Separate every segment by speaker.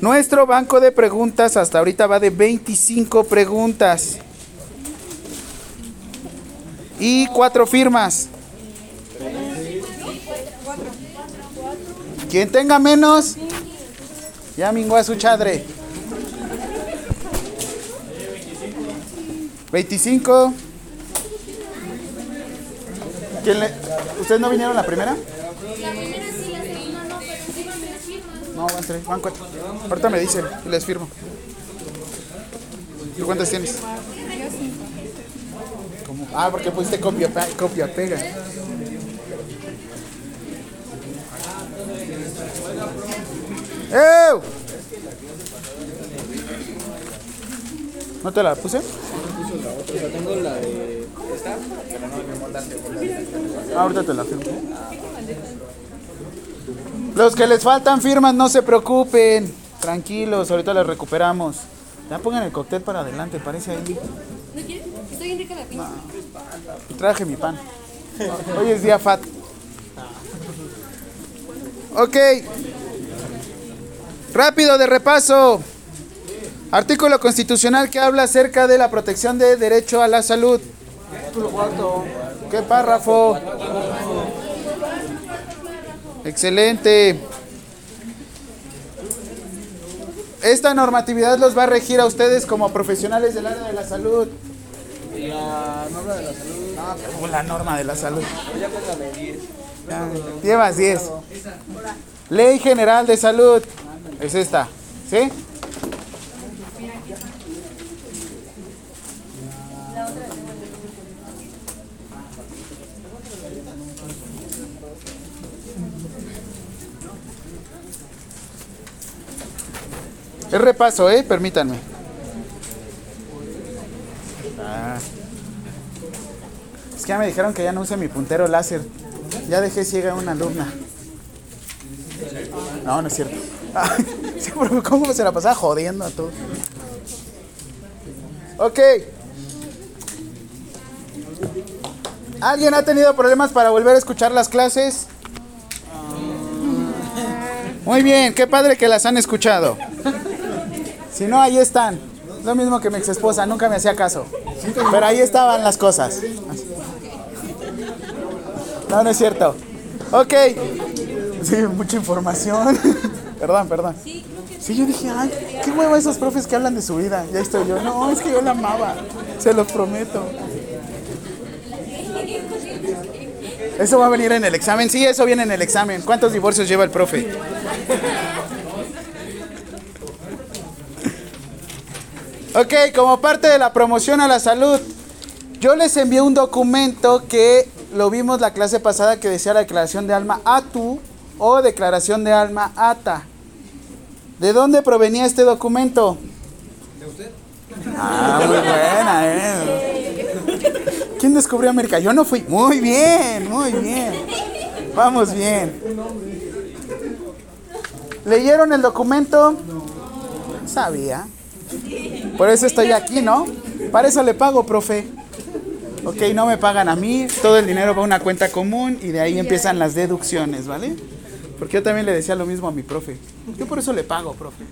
Speaker 1: Nuestro banco de preguntas hasta ahorita va de 25 preguntas. Y cuatro firmas. Quien tenga menos, ya mingó a su chadre. 25. ¿Quién le... ¿Ustedes no vinieron la primera? No, van tres, van cuatro. Ahorita me dicen y les firmo. ¿Tú cuántas tienes? ¿Cómo? Ah, porque pusiste copia, copia, pega. ¡Ew! ¿No te la puse? Ah, ahorita te la firmo. Los que les faltan firmas, no se preocupen. Tranquilos, ahorita les recuperamos. Ya pongan el cóctel para adelante, parece ahí.
Speaker 2: ¿No quieres? Está bien rica la pizza.
Speaker 1: Traje mi pan. Hoy es día fat. Ok. Rápido de repaso. Artículo constitucional que habla acerca de la protección de derecho a la salud. ¿Qué párrafo? Excelente. Esta normatividad los va a regir a ustedes como profesionales del área de la salud.
Speaker 3: La norma de la salud.
Speaker 1: Ah, como la norma de la salud. Ya, Llevas 10. Ley General de Salud. Es esta. ¿Sí? Es repaso, ¿eh? Permítanme. Ah. Es que ya me dijeron que ya no use mi puntero láser. Ya dejé ciega una alumna. No, no es cierto. ¿Cómo se la pasaba jodiendo a todos? Ok. ¿Alguien ha tenido problemas para volver a escuchar las clases? Muy bien, qué padre que las han escuchado. Si no, ahí están. Lo mismo que mi ex esposa, nunca me hacía caso. Pero ahí estaban las cosas. No, no es cierto. Ok. Sí, mucha información. perdón, perdón. Sí, yo dije, ay, qué huevo esos profes que hablan de su vida. Ya estoy yo. No, es que yo la amaba. Se los prometo. Eso va a venir en el examen. Sí, eso viene en el examen. ¿Cuántos divorcios lleva el profe? Ok, como parte de la promoción a la salud, yo les envié un documento que lo vimos la clase pasada que decía la declaración de alma ATU o declaración de alma ATA. ¿De dónde provenía este documento? ¿De usted? Ah, muy buena, ¿eh? ¿Quién descubrió América? Yo no fui. Muy bien, muy bien. Vamos bien. ¿Leyeron el documento? Sabía. Por eso estoy aquí, ¿no? Para eso le pago, profe. Ok, no me pagan a mí, todo el dinero va a una cuenta común y de ahí empiezan las deducciones, ¿vale? Porque yo también le decía lo mismo a mi profe. Yo por eso le pago, profe.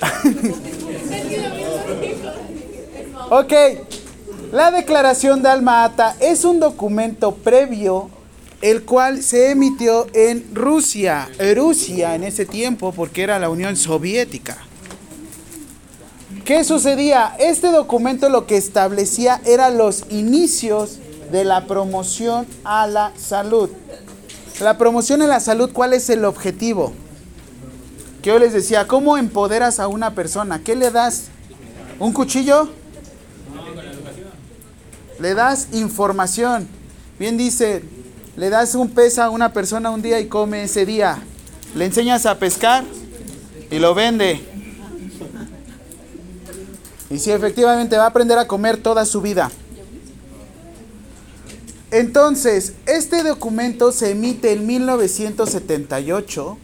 Speaker 1: ok, la declaración de alma ata es un documento previo el cual se emitió en Rusia, Rusia en ese tiempo porque era la Unión Soviética. ¿Qué sucedía? Este documento lo que establecía eran los inicios de la promoción a la salud. La promoción a la salud, ¿cuál es el objetivo? Que yo les decía, ¿cómo empoderas a una persona? ¿Qué le das? ¿Un cuchillo? Le das información. Bien dice, le das un pez a una persona un día y come ese día. Le enseñas a pescar y lo vende. Y sí, efectivamente va a aprender a comer toda su vida. Entonces, este documento se emite en 1978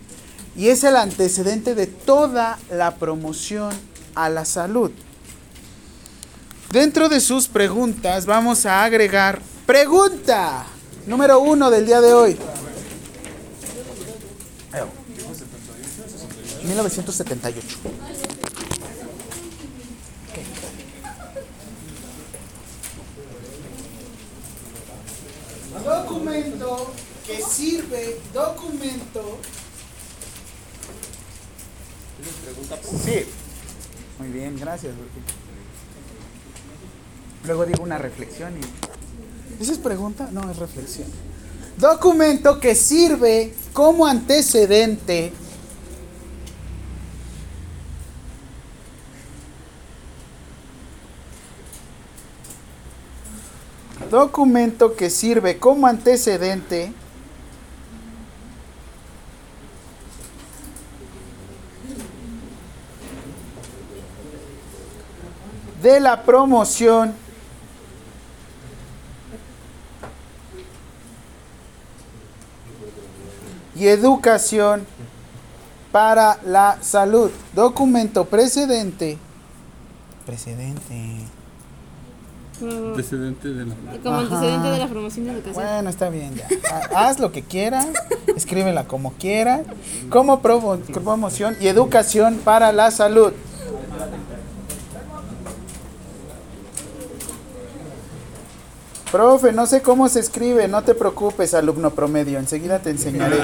Speaker 1: y es el antecedente de toda la promoción a la salud. Dentro de sus preguntas vamos a agregar pregunta número uno del día de hoy. 1978. Documento que sirve, documento. Sí. Muy bien, gracias. Luego digo una reflexión y... ¿Esa es pregunta? No, es reflexión. Documento que sirve como antecedente documento que sirve como antecedente de la promoción y educación para la salud. Documento precedente. Precedente.
Speaker 2: Como,
Speaker 3: Precedente de la.
Speaker 2: como
Speaker 1: Ajá.
Speaker 2: antecedente de la promoción de educación.
Speaker 1: Bueno, está bien ya. Ha- Haz lo que quieras, escríbela como quieras, como promo- promoción y educación para la salud. Profe, no sé cómo se escribe, no te preocupes, alumno promedio, enseguida te enseñaré.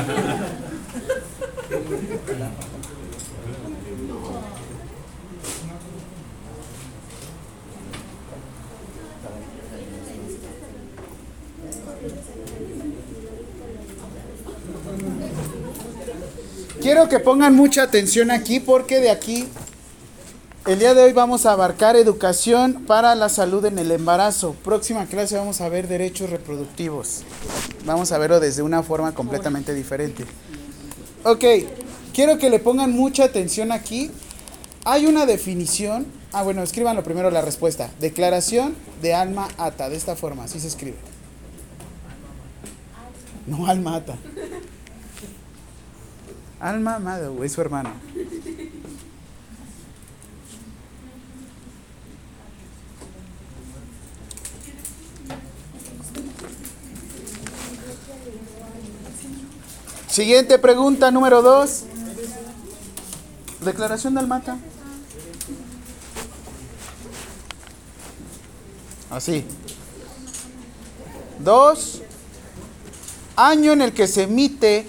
Speaker 1: Quiero que pongan mucha atención aquí porque de aquí el día de hoy vamos a abarcar educación para la salud en el embarazo. Próxima clase vamos a ver derechos reproductivos. Vamos a verlo desde una forma completamente diferente. Ok, quiero que le pongan mucha atención aquí. Hay una definición. Ah, bueno, escríbanlo primero la respuesta. Declaración de alma ata, de esta forma, así se escribe. No alma ata. Alma amado, es su hermano. Siguiente pregunta, número dos. Declaración de Almata. Así. Dos. Año en el que se emite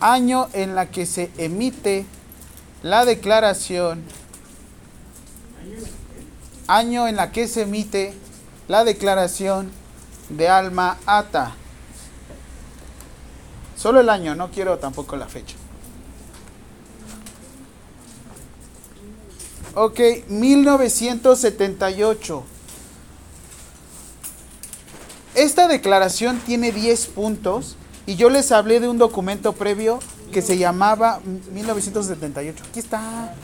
Speaker 1: año en la que se emite la declaración, año en la que se emite la declaración de alma ata. Solo el año, no quiero tampoco la fecha. Ok, 1978. Esta declaración tiene 10 puntos y yo les hablé de un documento previo que se llamaba 1978. Aquí está.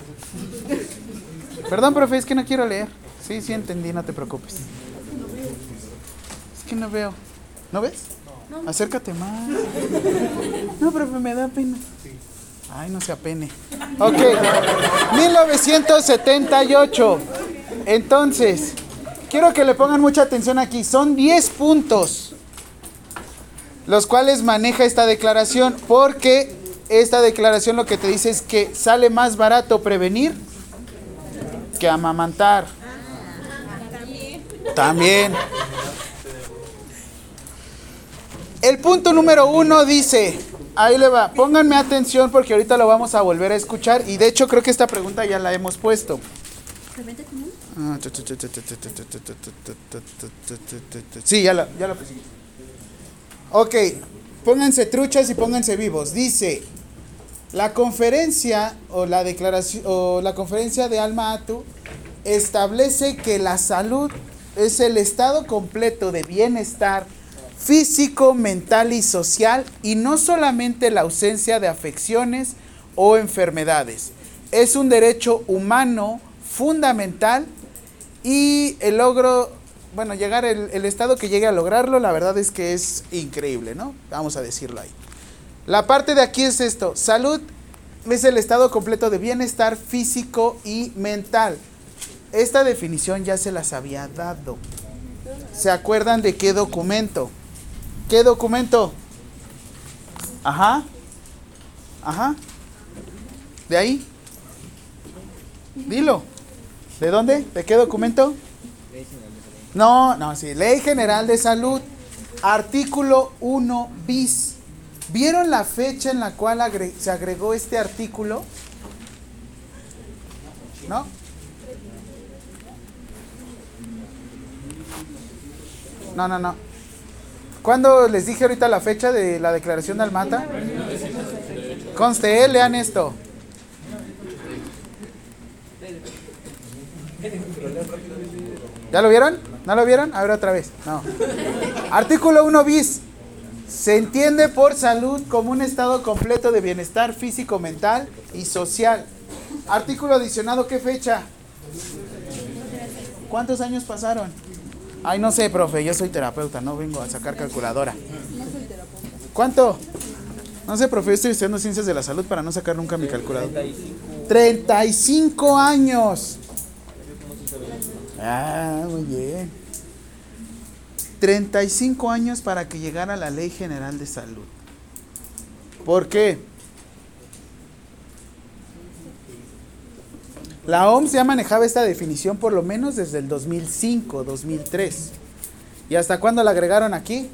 Speaker 1: Perdón, profe, es que no quiero leer. Sí, sí entendí, no te preocupes. Es que no veo. ¿No ves? Acércate más. No, profe, me da pena. Ay, no se apene. Ok. 1978. Entonces, quiero que le pongan mucha atención aquí. Son 10 puntos los cuales maneja esta declaración, porque esta declaración lo que te dice es que sale más barato prevenir que amamantar. También. El punto número uno dice, ahí le va, pónganme atención porque ahorita lo vamos a volver a escuchar y de hecho creo que esta pregunta ya la hemos puesto. Sí, ya la, ya la Ok, pónganse truchas y pónganse vivos. Dice, la conferencia o la declaración o la conferencia de Alma Atu establece que la salud es el estado completo de bienestar físico, mental y social y no solamente la ausencia de afecciones o enfermedades. Es un derecho humano fundamental y el logro, bueno, llegar el, estado que llegue a lograrlo, la verdad es que es increíble, ¿no? Vamos a decirlo ahí. La parte de aquí es esto, salud es el estado completo de bienestar físico y mental. Esta definición ya se las había dado. ¿Se acuerdan de qué documento? ¿Qué documento? Ajá. Ajá. ¿De ahí? Dilo. ¿De dónde? ¿De qué documento? No, no, sí. Ley General de Salud. Artículo 1 bis. ¿Vieron la fecha en la cual agre- se agregó este artículo? ¿No? No, no, no. ¿Cuándo les dije ahorita la fecha de la declaración de Almata? Conste, eh, lean esto. ¿Ya lo vieron? ¿No lo vieron? A ver otra vez. No. Artículo 1 bis. Se entiende por salud como un estado completo de bienestar físico, mental y social. Artículo adicionado, ¿qué fecha? ¿Cuántos años pasaron? Ay, no sé, profe, yo soy terapeuta, no vengo a sacar calculadora. ¿Cuánto? No sé, profe, estoy estudiando ciencias de la salud para no sacar nunca mi calculadora. 35 años. Ah, muy bien. 35 años para que llegara la Ley General de Salud. ¿Por qué? La OMS ya manejaba esta definición por lo menos desde el 2005, 2003. ¿Y hasta cuándo la agregaron aquí?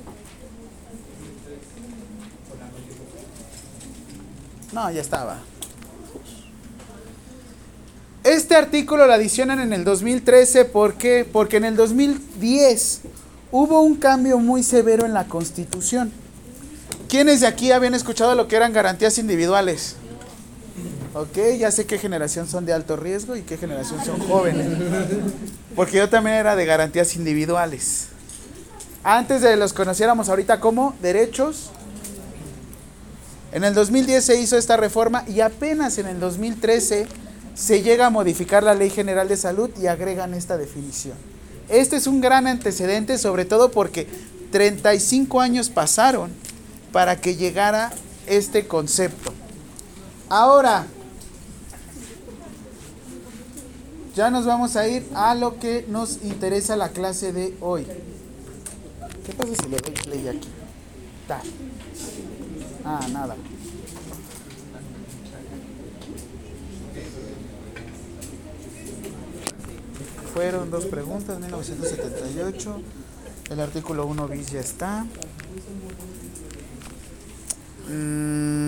Speaker 1: No, ya estaba. Este artículo lo adicionan en el 2013, ¿por qué? Porque en el 2010 hubo un cambio muy severo en la Constitución. ¿Quiénes de aquí habían escuchado lo que eran garantías individuales? Ok, ya sé qué generación son de alto riesgo y qué generación son jóvenes. Porque yo también era de garantías individuales. Antes de los conociéramos ahorita como derechos. En el 2010 se hizo esta reforma y apenas en el 2013 se llega a modificar la Ley General de Salud y agregan esta definición. Este es un gran antecedente, sobre todo porque 35 años pasaron para que llegara este concepto. Ahora, ya nos vamos a ir a lo que nos interesa la clase de hoy. ¿Qué pasa si le doy play aquí? Ah, nada. Fueron dos preguntas, 1978. El artículo 1 bis ya está. Mm,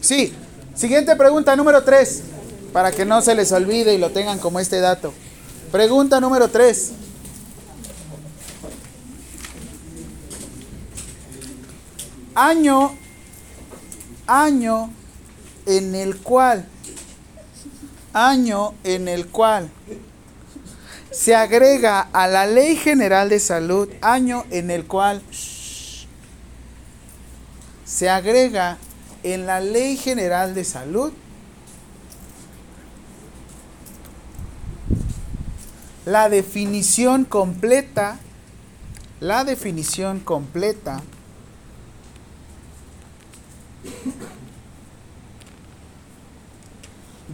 Speaker 1: Sí. Siguiente pregunta número 3. Para que no se les olvide y lo tengan como este dato. Pregunta número 3. Año, año en el cual, año en el cual se agrega a la Ley General de Salud, año en el cual se agrega en la Ley General de Salud la definición completa, la definición completa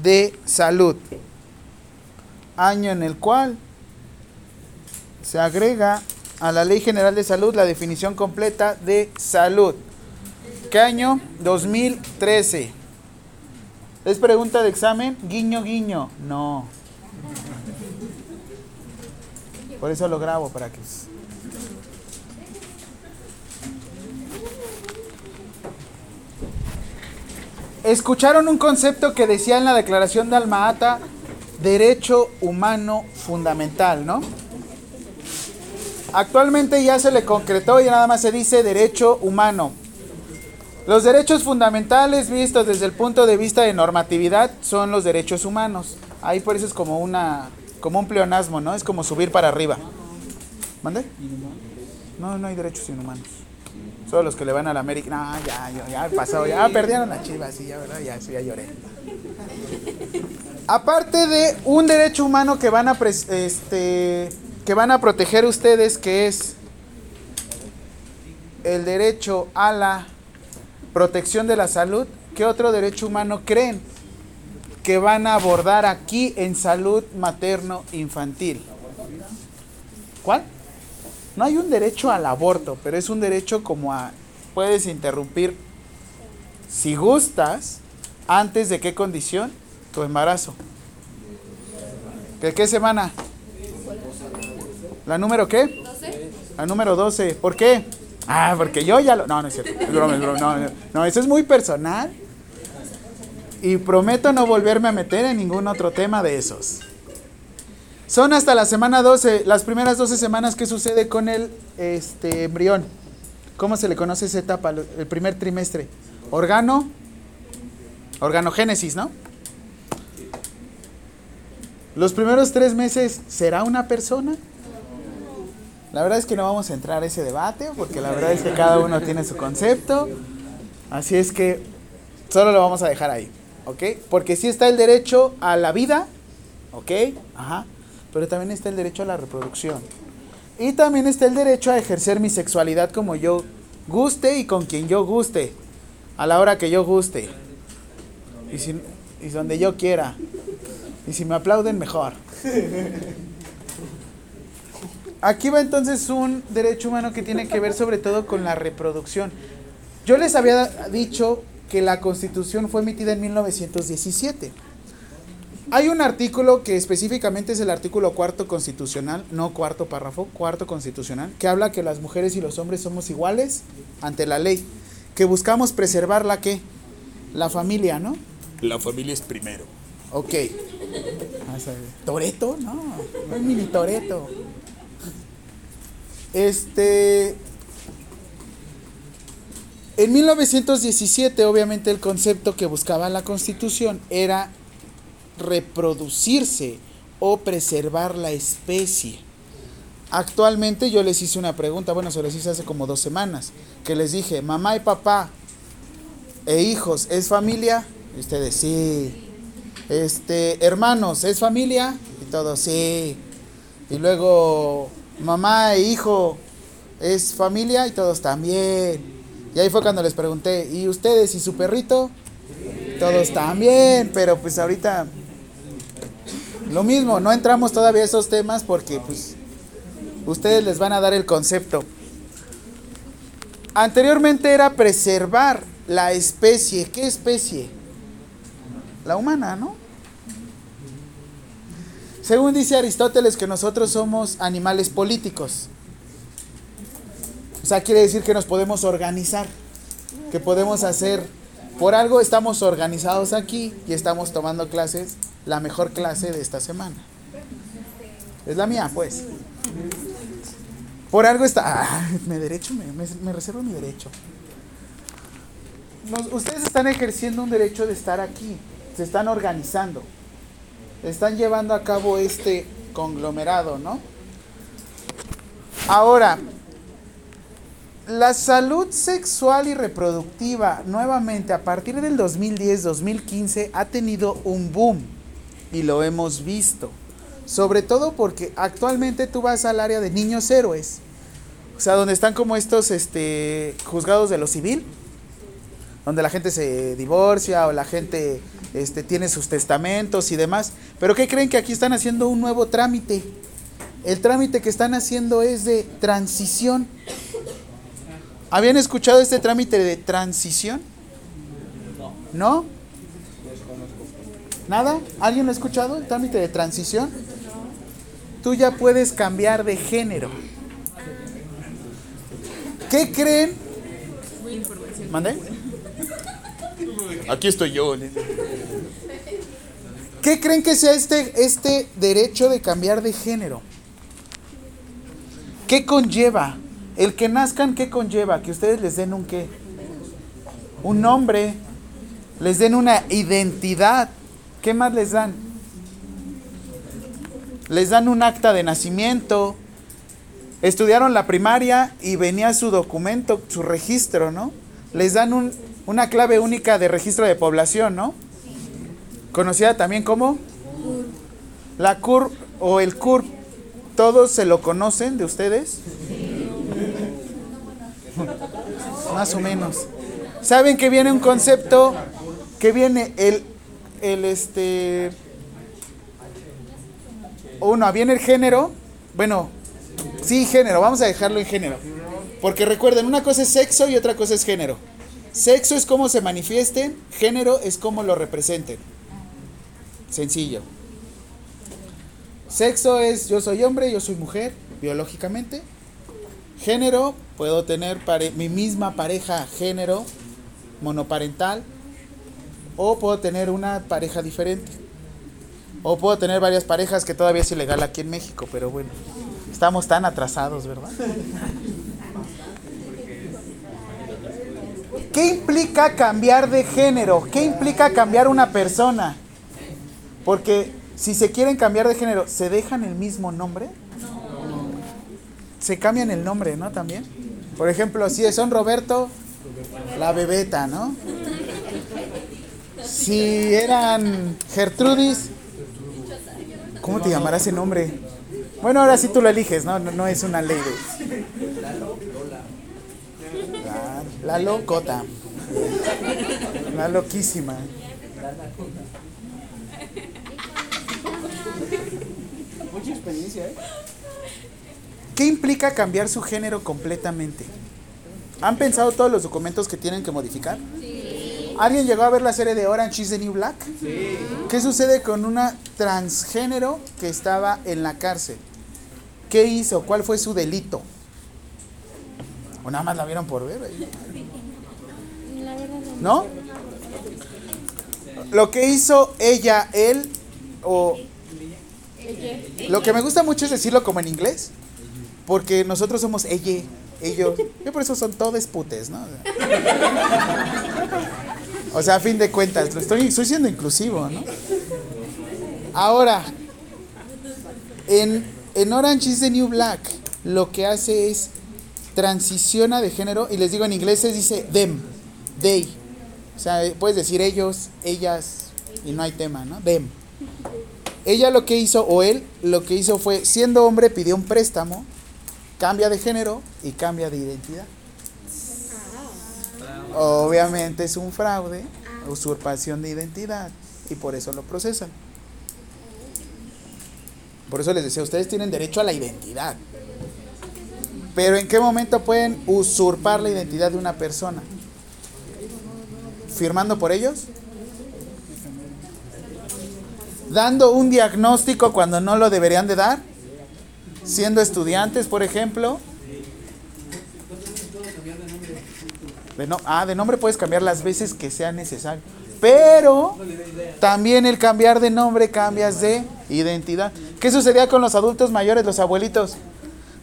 Speaker 1: de salud, año en el cual se agrega a la Ley General de Salud la definición completa de salud. ¿Qué año? 2013. ¿Es pregunta de examen? Guiño, guiño. No. Por eso lo grabo para que... Escucharon un concepto que decía en la Declaración de Alma Ata, derecho humano fundamental, ¿no? Actualmente ya se le concretó y nada más se dice derecho humano. Los derechos fundamentales vistos desde el punto de vista de normatividad son los derechos humanos. Ahí por eso es como una como un pleonasmo, ¿no? Es como subir para arriba. ¿Mande? No, no hay derechos inhumanos. Solo los que le van a la América. No, ya, ya, ya pasó, ya perdieron las chivas, sí, ya, ¿verdad? Ya, sí, ya lloré. Aparte de un derecho humano que van a este que van a proteger ustedes, que es el derecho a la protección de la salud, ¿qué otro derecho humano creen que van a abordar aquí en salud materno-infantil? ¿Cuál? No hay un derecho al aborto, pero es un derecho como a puedes interrumpir, si gustas, antes de qué condición, tu embarazo. ¿De qué semana? ¿La número qué? La número 12. ¿Por qué? Ah, porque yo ya lo... No, no es cierto. Es broma, es broma. No, no, no, eso es muy personal. Y prometo no volverme a meter en ningún otro tema de esos. Son hasta la semana 12, las primeras 12 semanas que sucede con el este, embrión. ¿Cómo se le conoce esa etapa? El primer trimestre. Organo. Organogénesis, ¿no? Los primeros tres meses, ¿será una persona? La verdad es que no vamos a entrar a ese debate, porque la verdad es que cada uno tiene su concepto. Así es que solo lo vamos a dejar ahí, ¿ok? Porque sí está el derecho a la vida, ¿ok? Ajá. Pero también está el derecho a la reproducción. Y también está el derecho a ejercer mi sexualidad como yo guste y con quien yo guste, a la hora que yo guste. Y, si, y donde yo quiera. Y si me aplauden, mejor. Aquí va entonces un derecho humano que tiene que ver sobre todo con la reproducción. Yo les había dicho que la constitución fue emitida en 1917. Hay un artículo que específicamente es el artículo cuarto constitucional, no cuarto párrafo, cuarto constitucional, que habla que las mujeres y los hombres somos iguales ante la ley, que buscamos preservar la que, la familia, ¿no?
Speaker 4: La familia es primero.
Speaker 1: Ok. Toreto, no, no es mini Toreto. Este. En 1917, obviamente, el concepto que buscaba la Constitución era reproducirse o preservar la especie. Actualmente yo les hice una pregunta, bueno, se les hice hace como dos semanas, que les dije, mamá y papá e hijos, ¿es familia? Y ustedes, sí. Este, hermanos, ¿es familia? Y todos, sí. Y luego, mamá e hijo, ¿es familia? Y todos también. Y ahí fue cuando les pregunté, ¿y ustedes y su perrito? Todos también, pero pues ahorita lo mismo, no entramos todavía a esos temas porque pues ustedes les van a dar el concepto. Anteriormente era preservar la especie. ¿Qué especie? La humana, ¿no? Según dice Aristóteles que nosotros somos animales políticos. O sea, quiere decir que nos podemos organizar, que podemos hacer, por algo estamos organizados aquí y estamos tomando clases, la mejor clase de esta semana. Es la mía, pues. Por algo está... Ah, me derecho, me, reservo mi derecho. Ustedes están ejerciendo un derecho de estar aquí, se están organizando, están llevando a cabo este conglomerado, ¿no? Ahora, la salud sexual y reproductiva, nuevamente, a partir del 2010-2015, ha tenido un boom y lo hemos visto. Sobre todo porque actualmente tú vas al área de niños héroes, o sea, donde están como estos este, juzgados de lo civil, donde la gente se divorcia o la gente este, tiene sus testamentos y demás. Pero ¿qué creen que aquí están haciendo un nuevo trámite? El trámite que están haciendo es de transición. ¿Habían escuchado este trámite de transición? ¿No? ¿Nada? ¿Alguien lo ha escuchado? ¿El trámite de transición? Tú ya puedes cambiar de género. ¿Qué creen? ¿Mandé?
Speaker 4: Aquí estoy yo.
Speaker 1: ¿Qué creen que sea este, este derecho de cambiar de género? ¿Qué conlleva? El que nazcan, ¿qué conlleva? Que ustedes les den un qué? Un nombre, les den una identidad. ¿Qué más les dan? Les dan un acta de nacimiento. Estudiaron la primaria y venía su documento, su registro, ¿no? Les dan un- una clave única de registro de población, ¿no? Conocida también como la CUR o el CUR. ¿Todos se lo conocen de ustedes? Más o menos. ¿Saben que viene un concepto? Que viene el, el este... Uno, viene el género. Bueno, sí, género. Vamos a dejarlo en género. Porque recuerden, una cosa es sexo y otra cosa es género. Sexo es cómo se manifiesten, género es cómo lo representen. Sencillo. Sexo es yo soy hombre, yo soy mujer, biológicamente. Género, puedo tener mi misma pareja género monoparental o puedo tener una pareja diferente. O puedo tener varias parejas que todavía es ilegal aquí en México, pero bueno, estamos tan atrasados, ¿verdad? ¿Qué implica cambiar de género? ¿Qué implica cambiar una persona? Porque si se quieren cambiar de género, ¿se dejan el mismo nombre? Se cambian el nombre, ¿no? También. Por ejemplo, si son Roberto, la bebeta, ¿no? Si eran Gertrudis, ¿cómo te llamará ese nombre? Bueno, ahora sí tú lo eliges, ¿no? No, no es una ley la locota. La loquísima.
Speaker 3: Mucha experiencia, ¿eh?
Speaker 1: ¿Qué implica cambiar su género completamente? ¿Han pensado todos los documentos que tienen que modificar? ¿Alguien llegó a ver la serie de Orange is the New Black? ¿Qué sucede con una transgénero que estaba en la cárcel? ¿Qué hizo? ¿Cuál fue su delito? ¿O nada más la vieron por ver?
Speaker 2: ¿No?
Speaker 1: Lo que hizo ella, él, o... Lo que me gusta mucho es decirlo como en inglés, porque nosotros somos ella, ellos. Yo por eso son todos putes, ¿no? O sea, a fin de cuentas, lo estoy, estoy siendo inclusivo, ¿no? Ahora, en, en Orange is the New Black, lo que hace es transiciona de género, y les digo en inglés se dice them, they. O sea, puedes decir ellos, ellas, y no hay tema, ¿no? Them. Ella lo que hizo, o él, lo que hizo fue, siendo hombre, pidió un préstamo, cambia de género y cambia de identidad. Obviamente es un fraude, usurpación de identidad, y por eso lo procesan. Por eso les decía, ustedes tienen derecho a la identidad. Pero ¿en qué momento pueden usurpar la identidad de una persona? ¿Firmando por ellos? ¿Dando un diagnóstico cuando no lo deberían de dar? ¿Siendo estudiantes, por ejemplo? De no- ah, de nombre puedes cambiar las veces que sea necesario. Pero también el cambiar de nombre cambias de identidad. ¿Qué sucedía con los adultos mayores, los abuelitos?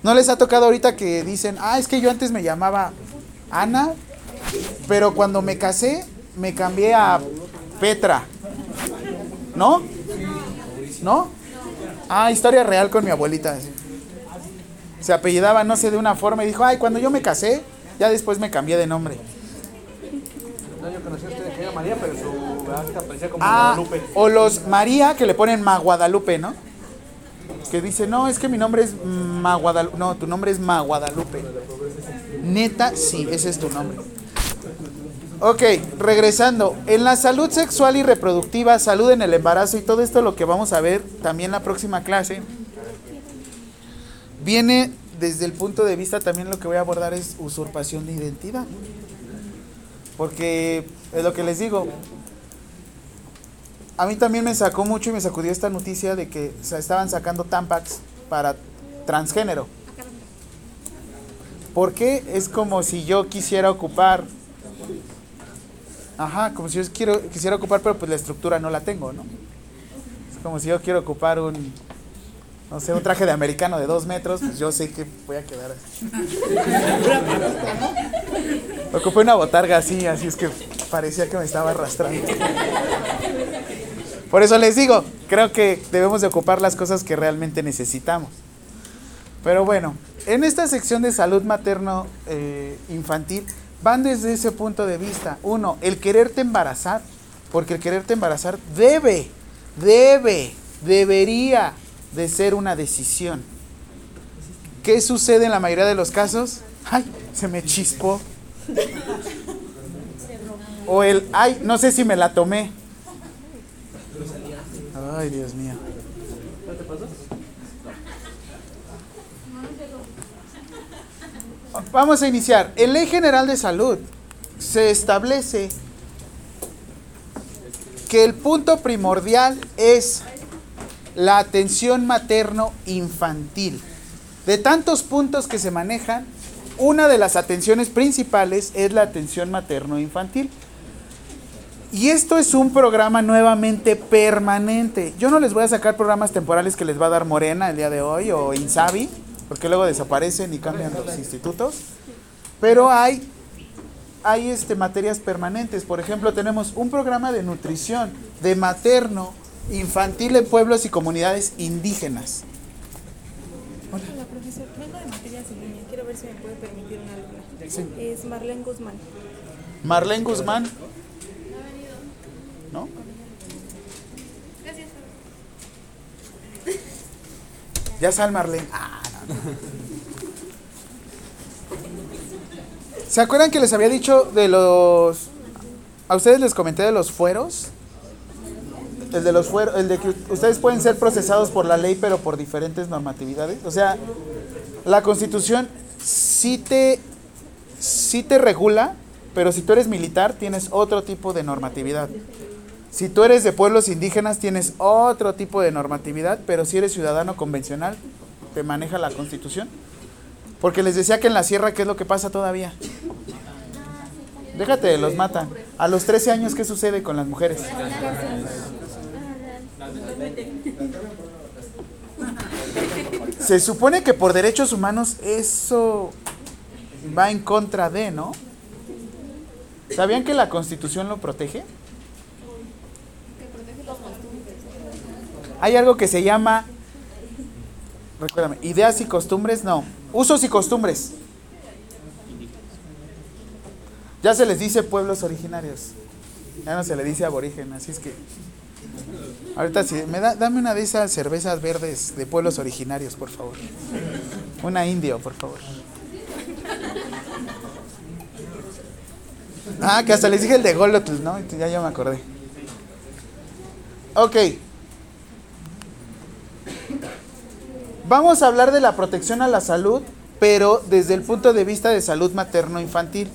Speaker 1: ¿No les ha tocado ahorita que dicen, ah, es que yo antes me llamaba Ana, pero cuando me casé me cambié a Petra? ¿No? ¿No? Ah, historia real con mi abuelita. Se apellidaba, no sé, de una forma y dijo, ay, cuando yo me casé, ya después me cambié de nombre.
Speaker 3: No, yo conocí a usted que era María, pero su acta parecía como
Speaker 1: Ah,
Speaker 3: Guadalupe.
Speaker 1: o los María que le ponen Ma Guadalupe, ¿no? Que dice, no, es que mi nombre es Ma Guadalupe. No, tu nombre es Ma Guadalupe. Neta, sí, ese es tu nombre. Ok, regresando. En la salud sexual y reproductiva, salud en el embarazo y todo esto lo que vamos a ver también en la próxima clase, viene desde el punto de vista también lo que voy a abordar es usurpación de identidad. Porque es lo que les digo, a mí también me sacó mucho y me sacudió esta noticia de que se estaban sacando Tampax para transgénero. Porque es como si yo quisiera ocupar. Ajá, como si yo quiero, quisiera ocupar, pero pues la estructura no la tengo, ¿no? Es como si yo quiero ocupar un. No sé, un traje de americano de dos metros, pues yo sé que voy a quedar así. Ocupé una botarga así, así es que parecía que me estaba arrastrando. Por eso les digo, creo que debemos de ocupar las cosas que realmente necesitamos. Pero bueno, en esta sección de salud materno eh, van desde ese punto de vista. Uno, el quererte embarazar, porque el quererte embarazar debe, debe, debería de ser una decisión. ¿Qué sucede en la mayoría de los casos? Ay, se me chispó. O el, ay, no sé si me la tomé. Ay, Dios mío. Vamos a iniciar. En Ley General de Salud se establece que el punto primordial es la atención materno-infantil. De tantos puntos que se manejan, una de las atenciones principales es la atención materno-infantil. Y esto es un programa nuevamente permanente. Yo no les voy a sacar programas temporales que les va a dar Morena el día de hoy o Insabi, porque luego desaparecen y cambian los institutos. Pero hay, hay este, materias permanentes. Por ejemplo, tenemos un programa de nutrición de materno infantil en pueblos y comunidades indígenas.
Speaker 2: Hola, profesor. Vengo de materias en línea. Quiero ver si me puede permitir una alumna.
Speaker 1: Sí.
Speaker 2: Es Marlene Guzmán.
Speaker 1: Marlene Guzmán. ¿No? Ya sal Marlene. Ah, no, no. ¿Se acuerdan que les había dicho de los... A ustedes les comenté de los fueros? El de los fueros, el de que ustedes pueden ser procesados por la ley pero por diferentes normatividades. O sea, la constitución sí te, sí te regula, pero si tú eres militar tienes otro tipo de normatividad. Si tú eres de pueblos indígenas tienes otro tipo de normatividad, pero si eres ciudadano convencional te maneja la constitución. Porque les decía que en la sierra, ¿qué es lo que pasa todavía? Déjate, los matan. A los 13 años, ¿qué sucede con las mujeres? Se supone que por derechos humanos eso va en contra de, ¿no? ¿Sabían que la constitución lo protege? Hay algo que se llama, recuérdame, ideas y costumbres, no, usos y costumbres. Ya se les dice pueblos originarios, ya no se le dice aborigen, así es que ahorita sí, me da, dame una de esas cervezas verdes de pueblos originarios, por favor. Una indio, por favor. Ah, que hasta les dije el de Golotl, ¿no? Ya, ya me acordé. Ok. Vamos a hablar de la protección a la salud, pero desde el punto de vista de salud materno-infantil.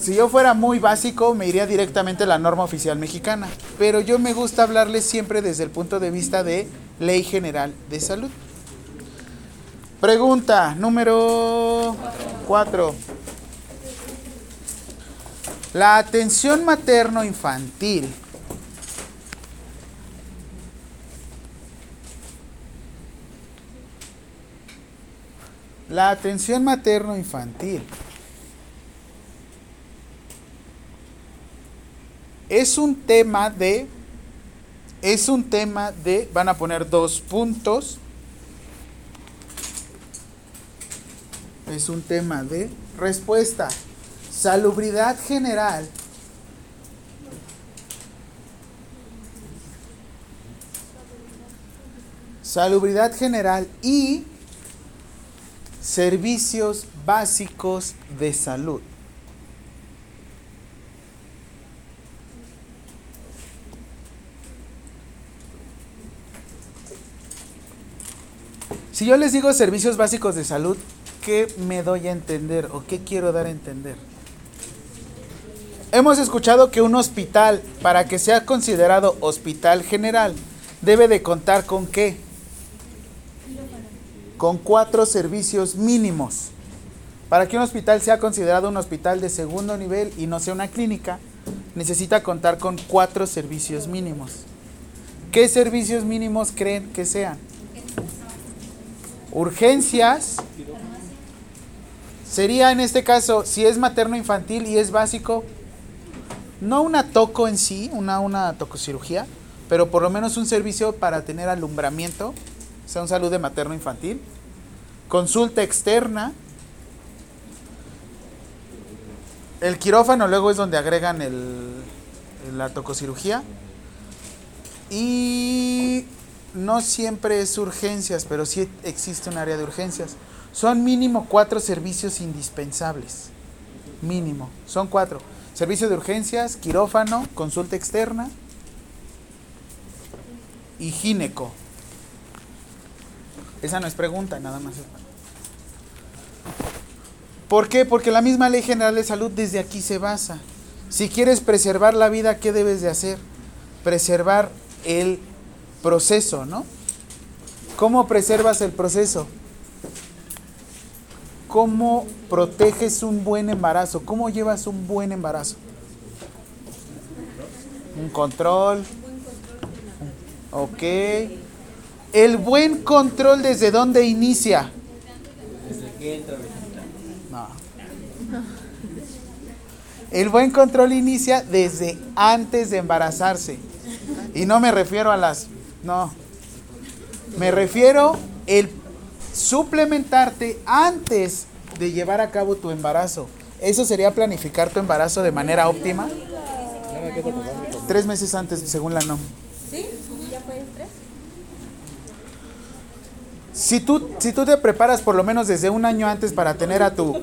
Speaker 1: Si yo fuera muy básico, me iría directamente a la norma oficial mexicana, pero yo me gusta hablarles siempre desde el punto de vista de Ley General de Salud. Pregunta número 4. La atención materno-infantil La atención materno-infantil es un tema de, es un tema de, van a poner dos puntos, es un tema de respuesta, salubridad general. Salubridad general y servicios básicos de salud. Si yo les digo servicios básicos de salud, ¿qué me doy a entender o qué quiero dar a entender? Hemos escuchado que un hospital, para que sea considerado hospital general, debe de contar con qué? Con cuatro servicios mínimos. Para que un hospital sea considerado un hospital de segundo nivel y no sea una clínica, necesita contar con cuatro servicios mínimos. ¿Qué servicios mínimos creen que sean? Urgencias. Sería en este caso, si es materno infantil y es básico, no una toco en sí, una, una tococirugía, pero por lo menos un servicio para tener alumbramiento, o sea, un salud de materno infantil. Consulta externa. El quirófano luego es donde agregan el, la tococirugía. Y no siempre es urgencias, pero sí existe un área de urgencias. Son mínimo cuatro servicios indispensables. Mínimo. Son cuatro. Servicio de urgencias, quirófano, consulta externa y gineco. Esa no es pregunta, nada más. ¿Por qué? Porque la misma Ley General de Salud desde aquí se basa. Si quieres preservar la vida, ¿qué debes de hacer? Preservar el proceso, ¿no? ¿Cómo preservas el proceso? ¿Cómo proteges un buen embarazo? ¿Cómo llevas un buen embarazo? Un control. Ok. El buen control desde dónde inicia. No. El buen control inicia desde antes de embarazarse. Y no me refiero a las... No. Me refiero el suplementarte antes de llevar a cabo tu embarazo. Eso sería planificar tu embarazo de manera óptima. Tres meses antes, según la NOM.
Speaker 2: ¿Sí? ¿Ya fue tres?
Speaker 1: Si tú, si tú te preparas por lo menos desde un año antes para tener a tu,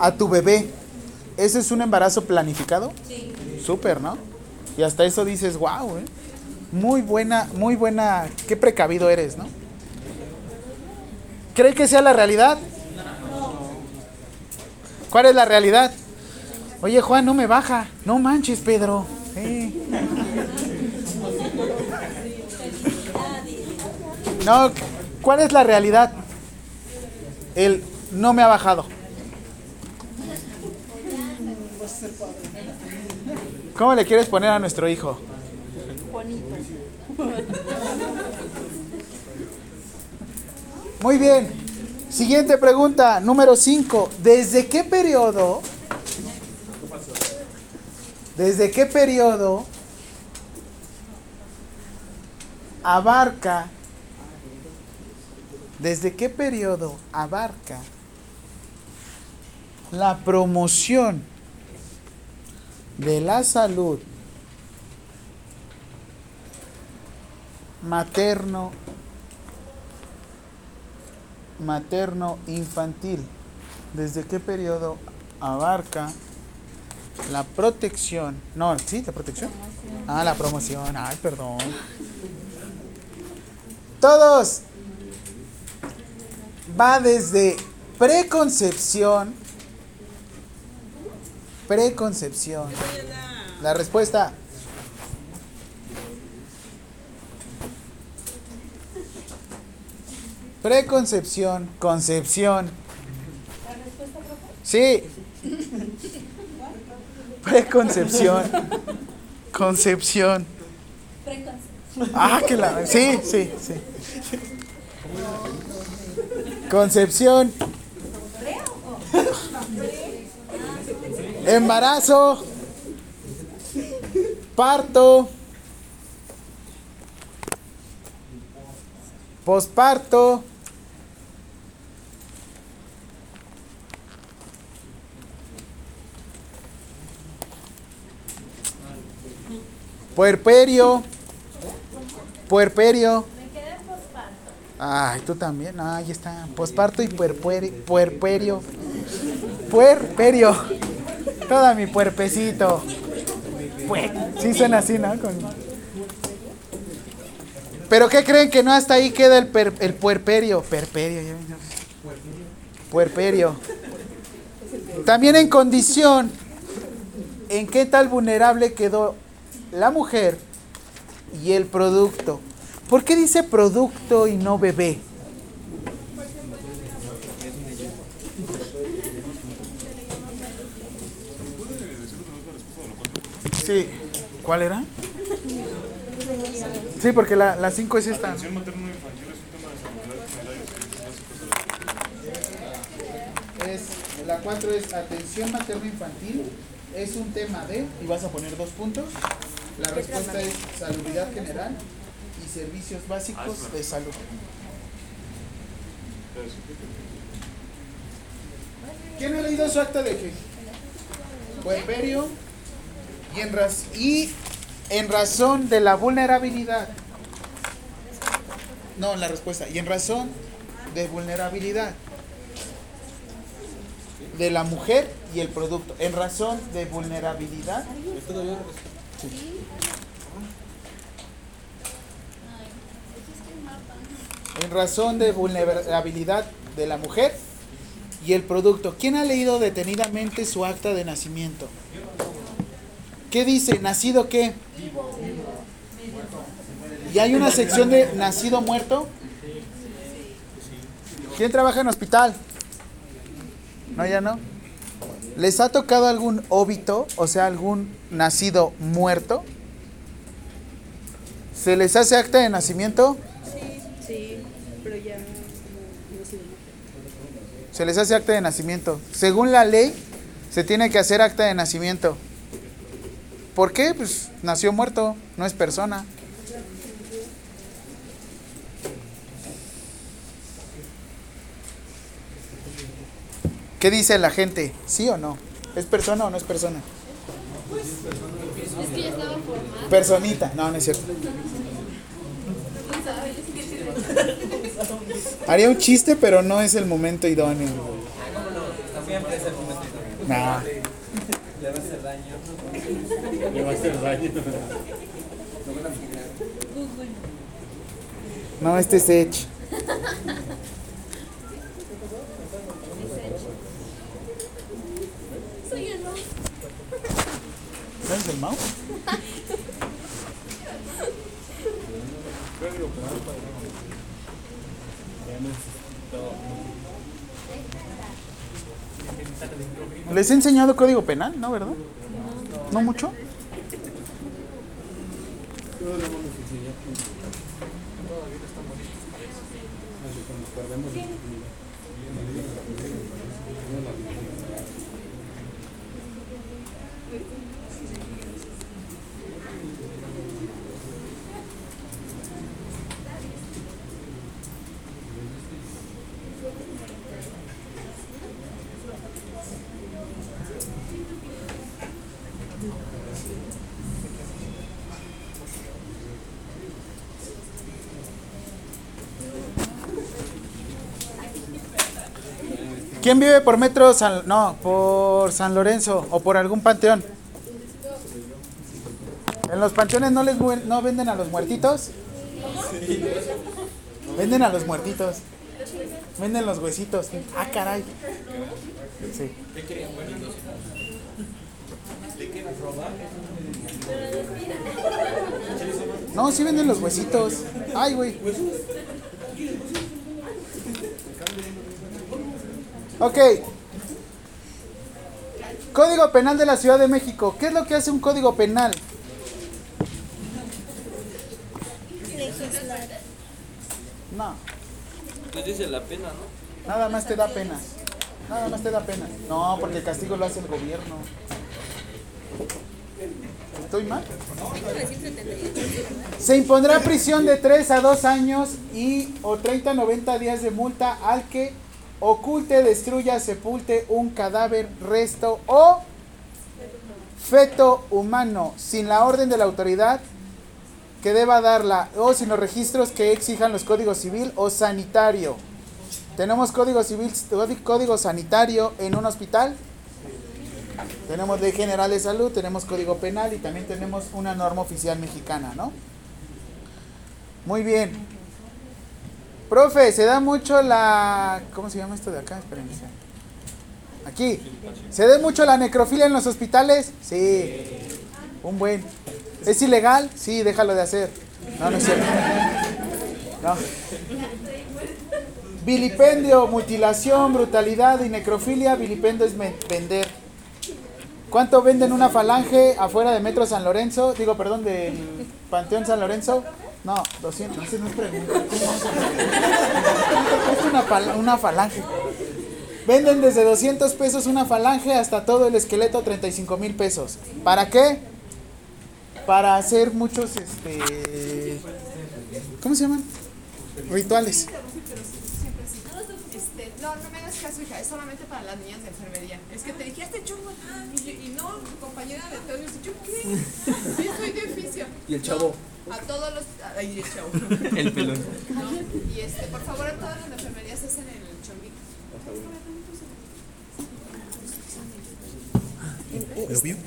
Speaker 1: a tu bebé, ¿ese es un embarazo planificado? Sí. Súper, ¿no? Y hasta eso dices, wow, ¿eh? Muy buena, muy buena, qué precavido eres, ¿no? ¿Cree que sea la realidad? ¿Cuál es la realidad? Oye, Juan, no me baja. No manches, Pedro. Sí. No, ¿cuál es la realidad? El no me ha bajado. ¿Cómo le quieres poner a nuestro hijo? Muy bien. Siguiente pregunta, número 5. ¿Desde qué periodo? ¿Desde qué periodo abarca? ¿Desde qué periodo abarca la promoción de la salud materno materno infantil. ¿Desde qué periodo abarca la protección? No, sí, la protección. Ah, la promoción. Ay, perdón. Todos. Va desde preconcepción. Preconcepción. La respuesta. Preconcepción, concepción. Sí. Preconcepción, concepción. Ah, que la. Sí, sí, sí. Concepción. Embarazo. Parto. Posparto. Puerperio. Puerperio. Ay, tú también. Ah, ahí está. Posparto y puerperio. Puerperio. Toda mi puerpecito. Pue- Sí suena así, ¿no? Con- Pero ¿qué creen que no hasta ahí queda el, per- el puerperio? Perperio. Puerperio. También en condición en qué tal vulnerable quedó la mujer y el producto. ¿Por qué dice producto y no bebé? Sí. ¿Cuál era? Sí, porque la 5 es esta. Es, la 4 es atención materno-infantil. Es un tema de, y vas a poner dos puntos. La respuesta es salubridad general y servicios básicos de salud. ¿Quién ha leído su acta de fe? Puerperio y en, raz- y en razón de la vulnerabilidad. No, la respuesta. Y en razón de vulnerabilidad de la mujer y el producto. En razón de vulnerabilidad. En razón de vulnerabilidad de la mujer y el producto. ¿Quién ha leído detenidamente su acta de nacimiento? ¿Qué dice? ¿Nacido qué? ¿Y hay una sección de nacido muerto? ¿Quién trabaja en hospital? No, ya no. ¿Les ha tocado algún óbito, o sea, algún nacido muerto? ¿Se les hace acta de nacimiento?
Speaker 2: Sí, sí, pero ya.
Speaker 1: Se les hace acta de nacimiento. Según la ley, se tiene que hacer acta de nacimiento. ¿Por qué? Pues nació muerto, no es persona. ¿Qué dice la gente? ¿Sí o no? ¿Es persona o no es persona?
Speaker 5: Es que ya estaba formado.
Speaker 1: Personita. No, no es cierto. Haría un chiste, pero no es el momento idóneo. Nah. No, este es Edge.
Speaker 5: Soy yo, ¿no?
Speaker 1: ¿Sabes el mouse? ¿Les he enseñado código penal? ¿No, verdad? ¿No mucho? ¿Quién vive por metro San, no, por San Lorenzo o por algún panteón? ¿En los panteones no les no venden a los muertitos? Venden a los muertitos. Venden los huesitos. Ah, caray. Sí. No, sí venden los huesitos. Ay, güey. Ok. Código Penal de la Ciudad de México. ¿Qué es lo que hace un código penal?
Speaker 2: Legislar.
Speaker 1: No,
Speaker 6: Pues dice la pena, ¿no?
Speaker 1: nada más te da pena. Nada más te da pena. No, porque el castigo lo hace el gobierno. ¿Estoy mal? Se impondrá prisión de 3 a 2 años y o 30 a 90 días de multa al que oculte, destruya, sepulte un cadáver, resto o feto humano sin la orden de la autoridad que deba darla o sin los registros que exijan los códigos civil o sanitario. Tenemos código civil, código sanitario en un hospital. Tenemos ley general de salud, tenemos código penal y también tenemos una norma oficial mexicana, ¿no? Muy bien. Profe, se da mucho la... ¿Cómo se llama esto de acá? Espérenme. Aquí. ¿Se da mucho la necrofilia en los hospitales? Sí. Un buen. ¿Es ilegal? Sí, déjalo de hacer. No, no es cierto. No. Vilipendio, mutilación, brutalidad y necrofilia. Vilipendio es vender. ¿Cuánto venden una falange afuera de Metro San Lorenzo? Digo, perdón, del Panteón San Lorenzo. No, 200. Ese no es pregunta. ¿Cómo vas a- Es una, fal- una falange. Venden desde 200 pesos una falange hasta todo el esqueleto 35 mil pesos. ¿Para qué? Para hacer muchos, este... ¿Cómo se llaman? Rituales.
Speaker 7: Este, no, no me hagas caso, hija, es solamente para las niñas de enfermería. Es que te dije, este chungo, y, yo- y no, tu compañera de todo, yo, ¿qué? Sí, soy de oficio.
Speaker 3: ¿Y el chavo?
Speaker 7: No, a todos los, ahí el chavo.
Speaker 3: El pelón.
Speaker 7: No, y este, por favor, a todas las enfermerías hacen el chonguito.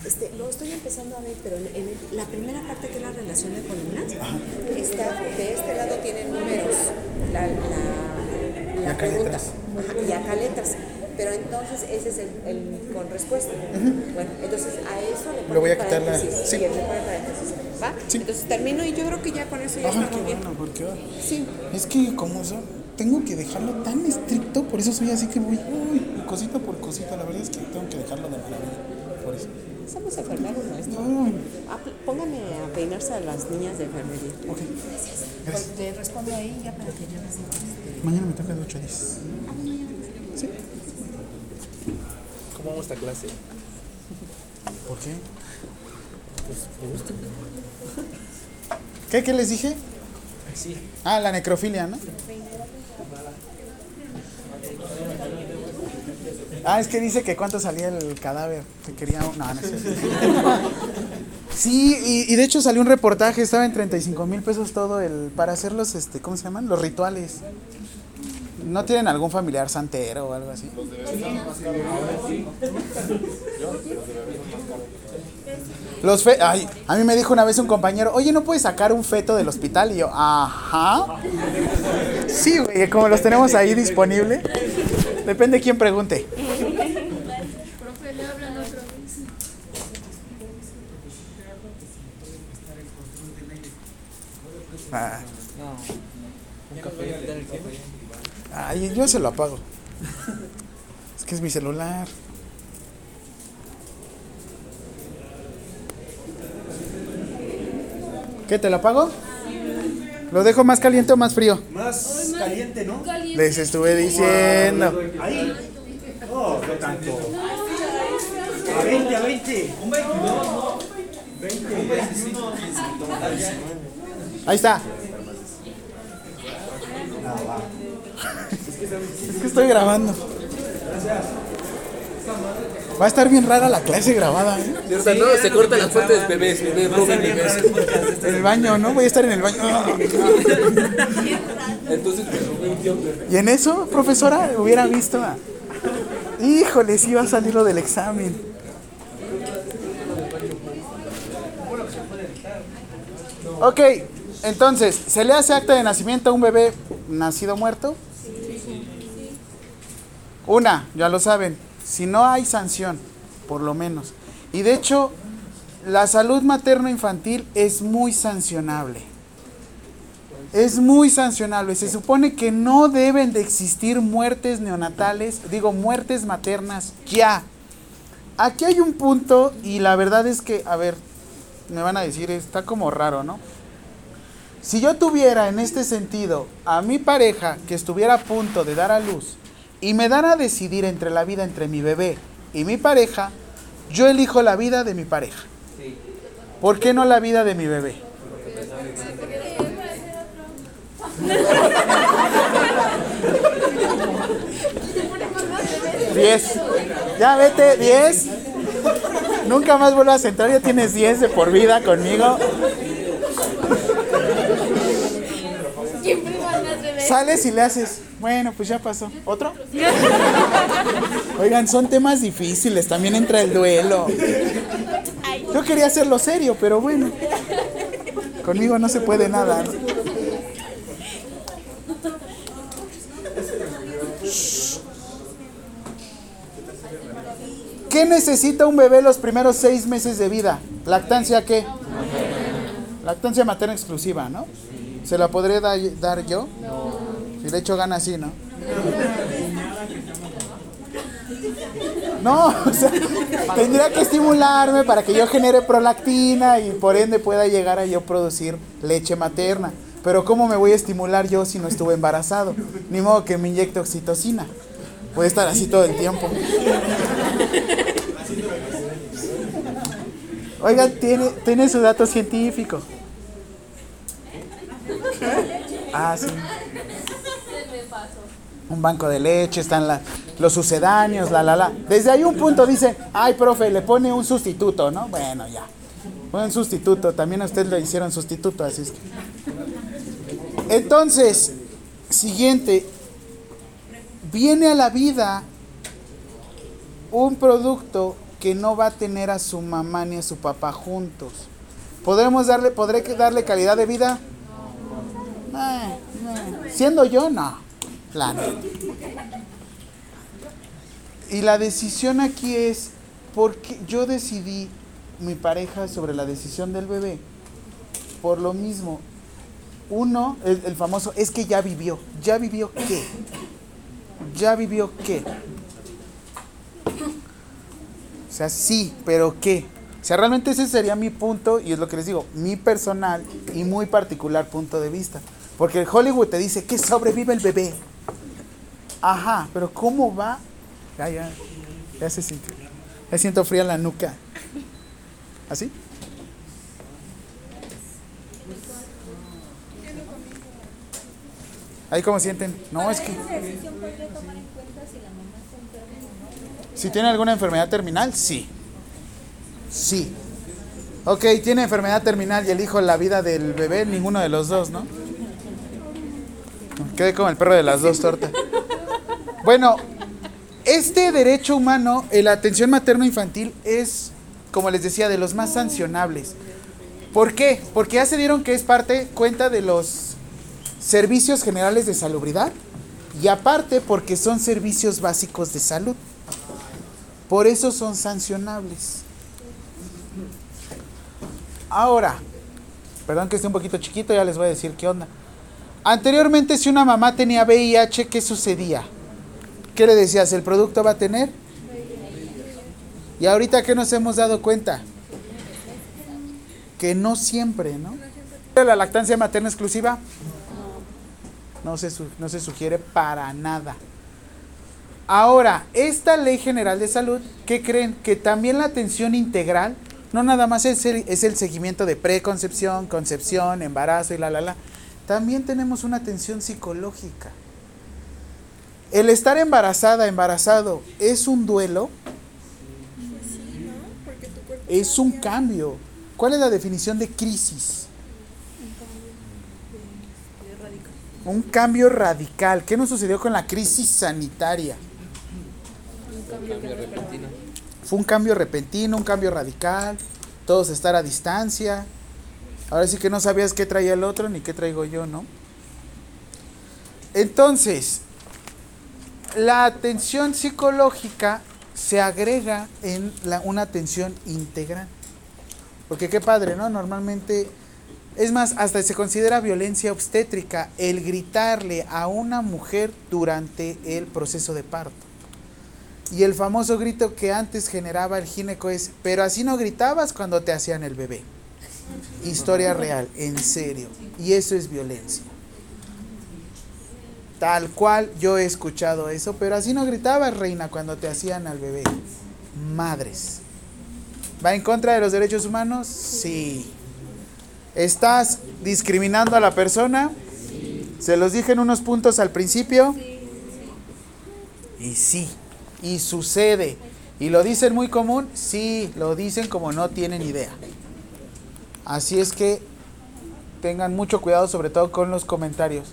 Speaker 8: Este, lo estoy empezando a ver, pero en, en el- la primera parte que es la relación de columnas, está, de este lado tiene números, la, la, la
Speaker 1: Y acá
Speaker 8: pregunta.
Speaker 1: letras.
Speaker 8: Ajá, y acá letras. Pero entonces ese es el, el con respuesta. Bueno, entonces a eso le
Speaker 1: Le voy a quitar la- sí.
Speaker 8: y le pone paréntesis. ¿Va? Entonces termino y yo creo que ya con eso ya
Speaker 1: Ay,
Speaker 8: estamos
Speaker 1: qué
Speaker 8: bien.
Speaker 1: bueno, porque
Speaker 8: Sí.
Speaker 1: es que como son, tengo que dejarlo tan estricto, por eso soy así que voy, uy, cosita por cosita, la verdad es que tengo que dejarlo de maravilla, por eso.
Speaker 8: Somos enfermeros, maestro.
Speaker 1: Ay,
Speaker 8: Ah, Póngame a peinarse a las niñas de enfermería.
Speaker 1: ok, gracias.
Speaker 8: Te respondo ahí ya para que ya las
Speaker 1: Mañana me toca de 8 a 10. ¿Sí?
Speaker 3: ¿Cómo vamos esta clase?
Speaker 1: ¿Por qué? ¿Qué, ¿Qué les dije?
Speaker 3: Sí.
Speaker 1: Ah, la necrofilia, ¿no? Ah, es que dice que cuánto salía el cadáver. Que quería. No, no sé. Sí, y, y de hecho salió un reportaje, estaba en 35 mil pesos todo el. para hacer los, este, ¿cómo se llaman? Los rituales. ¿No tienen algún familiar santero o algo así? Los fe Ay, a mí me dijo una vez un compañero, oye, ¿no puedes sacar un feto del hospital? Y yo, ajá. Sí, güey, como los tenemos ahí disponible. Depende de quién pregunte.
Speaker 2: Profe, le hablan otra vez.
Speaker 1: Ah,
Speaker 3: No.
Speaker 1: Ay, yo se lo apago. Es que es mi celular. ¿Qué, te lo apago? ¿Lo dejo más caliente o más frío?
Speaker 5: Más caliente, ¿no?
Speaker 1: Les estuve diciendo.
Speaker 5: Ahí. Oh, no tanto. A 20, a 20.
Speaker 1: Ahí está. Es que estoy grabando. Va a estar bien rara la clase grabada, ¿eh?
Speaker 6: ¿Cierto? No, se cortan las fuentes de bebés, bebés.
Speaker 1: En el baño, ¿no? Voy a estar en el baño.
Speaker 6: Entonces, pues,
Speaker 1: Y en eso, profesora, hubiera visto a... Híjole, sí iba a salir lo del examen. Ok, entonces, ¿se le hace acta de nacimiento a un bebé nacido muerto? Una, ya lo saben, si no hay sanción, por lo menos. Y de hecho, la salud materno-infantil es muy sancionable. Es muy sancionable. Se supone que no deben de existir muertes neonatales, digo, muertes maternas ya. Aquí hay un punto y la verdad es que, a ver, me van a decir, está como raro, ¿no? Si yo tuviera en este sentido a mi pareja que estuviera a punto de dar a luz y me dara a decidir entre la vida entre mi bebé y mi pareja, yo elijo la vida de mi pareja. ¿Por qué no la vida de mi bebé? Diez. Ya vete, diez. Nunca más vuelvas a entrar, ya tienes diez de por vida conmigo.
Speaker 2: Siempre van al revés.
Speaker 1: Sales y le haces. Bueno, pues ya pasó. ¿Otro? Oigan, son temas difíciles, también entra el duelo. Yo quería hacerlo serio, pero bueno. Conmigo no se puede nada. ¿no? ¿Qué necesita un bebé los primeros seis meses de vida? ¿Lactancia qué? Lactancia materna exclusiva, ¿no? ¿Se la podré da- dar yo? Si le echo gana así, ¿no? No, o sea, tendría que estimularme para que yo genere prolactina y por ende pueda llegar a yo producir leche materna. Pero ¿cómo me voy a estimular yo si no estuve embarazado? Ni modo que me inyecte oxitocina. Puede estar así todo el tiempo. Oiga, tiene, tiene su dato científico. Ah, sí. Un banco de leche, están la- los sucedáneos, la, la, la. Desde ahí un punto dicen, ay, profe, le pone un sustituto, ¿no? Bueno, ya. Un sustituto, también a usted le hicieron sustituto, así es que. Entonces, siguiente, viene a la vida un producto que no va a tener a su mamá ni a su papá juntos. ¿Podremos darle, podré darle calidad de vida? Siendo yo, no. La neta. Y la decisión aquí es porque yo decidí mi pareja sobre la decisión del bebé. Por lo mismo, uno, el, el famoso, es que ya vivió. ¿Ya vivió qué? ¿Ya vivió qué? O sea, sí, pero ¿qué? O sea, realmente ese sería mi punto y es lo que les digo, mi personal y muy particular punto de vista. Porque Hollywood te dice que sobrevive el bebé. Ajá, pero ¿cómo va? Ya, ya, ya se siente. Ya siento fría la nuca. ¿Así? Ahí cómo sienten. No, es que... Si tiene alguna enfermedad terminal, sí. Sí. Ok, tiene enfermedad terminal y elijo la vida del bebé, ninguno de los dos, ¿no? Quedé como el perro de las dos tortas. Bueno, este derecho humano, eh, la atención materno-infantil, es, como les decía, de los más sancionables. ¿Por qué? Porque ya se dieron que es parte, cuenta de los servicios generales de salubridad y aparte porque son servicios básicos de salud. Por eso son sancionables. Ahora, perdón que esté un poquito chiquito, ya les voy a decir qué onda. Anteriormente, si una mamá tenía VIH, ¿qué sucedía? ¿Qué le decías? ¿El producto va a tener? Y ahorita, ¿qué nos hemos dado cuenta? Que no siempre, ¿no? ¿La lactancia materna exclusiva? No se, no se sugiere para nada. Ahora, esta ley general de salud, ¿qué creen? Que también la atención integral, no nada más es el seguimiento de preconcepción, concepción, embarazo y la, la, la. También tenemos una atención psicológica. El estar embarazada, embarazado, es un duelo, es un cambio. ¿Cuál es la definición de crisis? Un cambio radical. ¿Qué nos sucedió con la crisis sanitaria?
Speaker 6: Cambio repentino.
Speaker 1: Fue un cambio repentino, un cambio radical, todos estar a distancia. Ahora sí que no sabías qué traía el otro ni qué traigo yo, ¿no? Entonces, la atención psicológica se agrega en la- una atención integral. Porque qué padre, ¿no? Normalmente, es más, hasta se considera violencia obstétrica el gritarle a una mujer durante el proceso de parto. Y el famoso grito que antes generaba el gineco es, pero así no gritabas cuando te hacían el bebé. Historia real, en serio. Y eso es violencia. Tal cual yo he escuchado eso, pero así no gritabas, reina, cuando te hacían al bebé. Madres. ¿Va en contra de los derechos humanos? Sí. ¿Estás discriminando a la persona? Se los dije en unos puntos al principio. Y sí, y sucede. ¿Y lo dicen muy común? Sí, lo dicen como no tienen idea. Así es que tengan mucho cuidado sobre todo con los comentarios.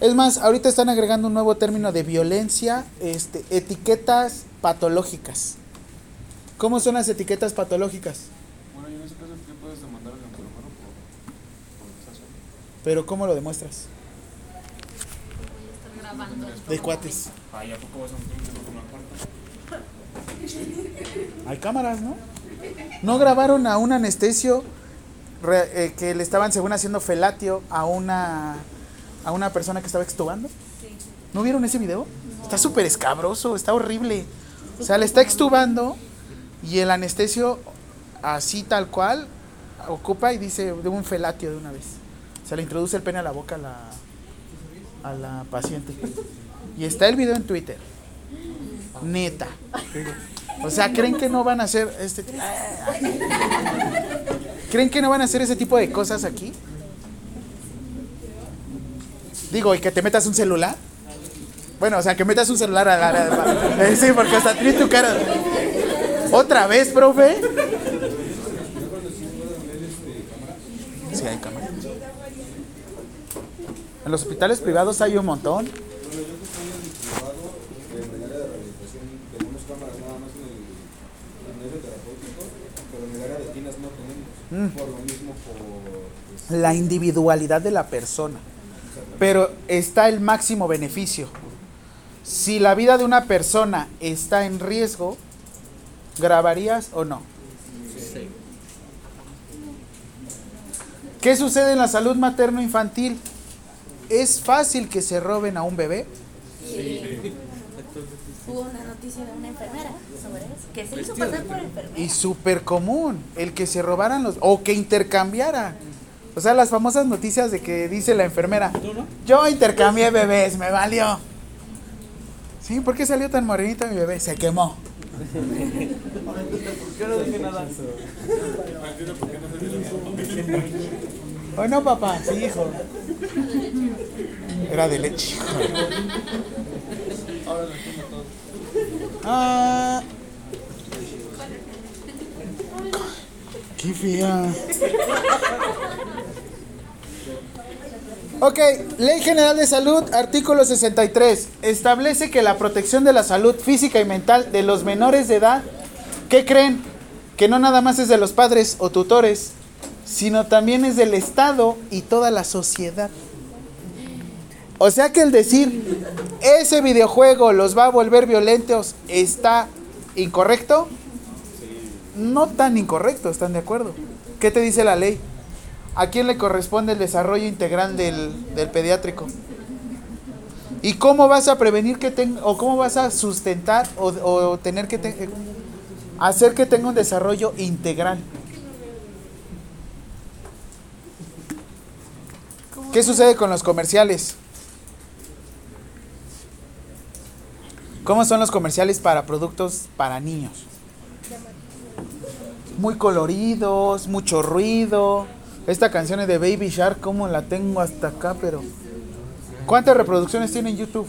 Speaker 1: Es más, ahorita están agregando un nuevo término de violencia, este, etiquetas patológicas. ¿Cómo son las etiquetas patológicas?
Speaker 3: Bueno, y en ese caso, ¿qué puedes demandar al enfermero por, por?
Speaker 1: Pero ¿cómo lo demuestras? De cuates.
Speaker 5: Ay, ¿a poco vas?
Speaker 1: Hay cámaras, ¿no? ¿No grabaron a un anestesio re- eh, que le estaban, según haciendo felatio a una, a una persona que estaba extubando? ¿No vieron ese video? Está súper escabroso, está horrible. O sea, le está extubando y el anestesio, así tal cual, ocupa y dice de un felatio de una vez. Se le introduce el pene a la boca a la, a la paciente. Y está el video en Twitter. Neta. O sea, ¿creen que no van a hacer este ¿Creen que no van a hacer ese tipo de cosas aquí? Digo, y que te metas un celular. Bueno, o sea, que metas un celular a la... Eh, Sí, porque hasta tiene tu cara. ¿Otra vez, profe? Sí, hay cámara. En los hospitales privados hay un montón.
Speaker 9: en el área de rehabilitación tenemos cámaras nada más en el, en el área terapéutico, pero en el área de tinas no tenemos. Por lo mismo, por. pues,
Speaker 1: la individualidad de la persona. Pero está el máximo beneficio. si la vida de una persona está en riesgo, ¿grabarías o no?
Speaker 6: Sí.
Speaker 1: ¿Qué sucede en la salud materno-infantil? ¿Es fácil que se roben a un bebé?
Speaker 10: Hubo una noticia de una enfermera sobre eso, que se hizo pasar por enfermera.
Speaker 1: Y súper común, el que se robaran los... o que intercambiara. O sea, las famosas noticias de que dice la enfermera, yo intercambié bebés, me valió. Sí, ¿por qué salió tan morenita mi bebé? Se quemó.
Speaker 3: Yo no dije nada.
Speaker 1: ¿O no, papá? Sí, hijo. Era de leche. hijo. Ah. Qué fea. Ok, Ley General de Salud, artículo 63. Establece que la protección de la salud física y mental de los menores de edad, ¿qué creen? Que no nada más es de los padres o tutores, sino también es del Estado y toda la sociedad. O sea que el decir, ese videojuego los va a volver violentos, está incorrecto. No tan incorrecto, ¿están de acuerdo? ¿Qué te dice la ley? ¿A quién le corresponde el desarrollo integral del, del pediátrico? ¿Y cómo vas a prevenir que tenga, o cómo vas a sustentar o, o tener que hacer que tenga un desarrollo integral? ¿Qué sucede con los comerciales? ¿Cómo son los comerciales para productos para niños? Muy coloridos, mucho ruido. Esta canción es de Baby Shark, ¿cómo la tengo hasta acá? Pero. ¿Cuántas reproducciones tiene en YouTube?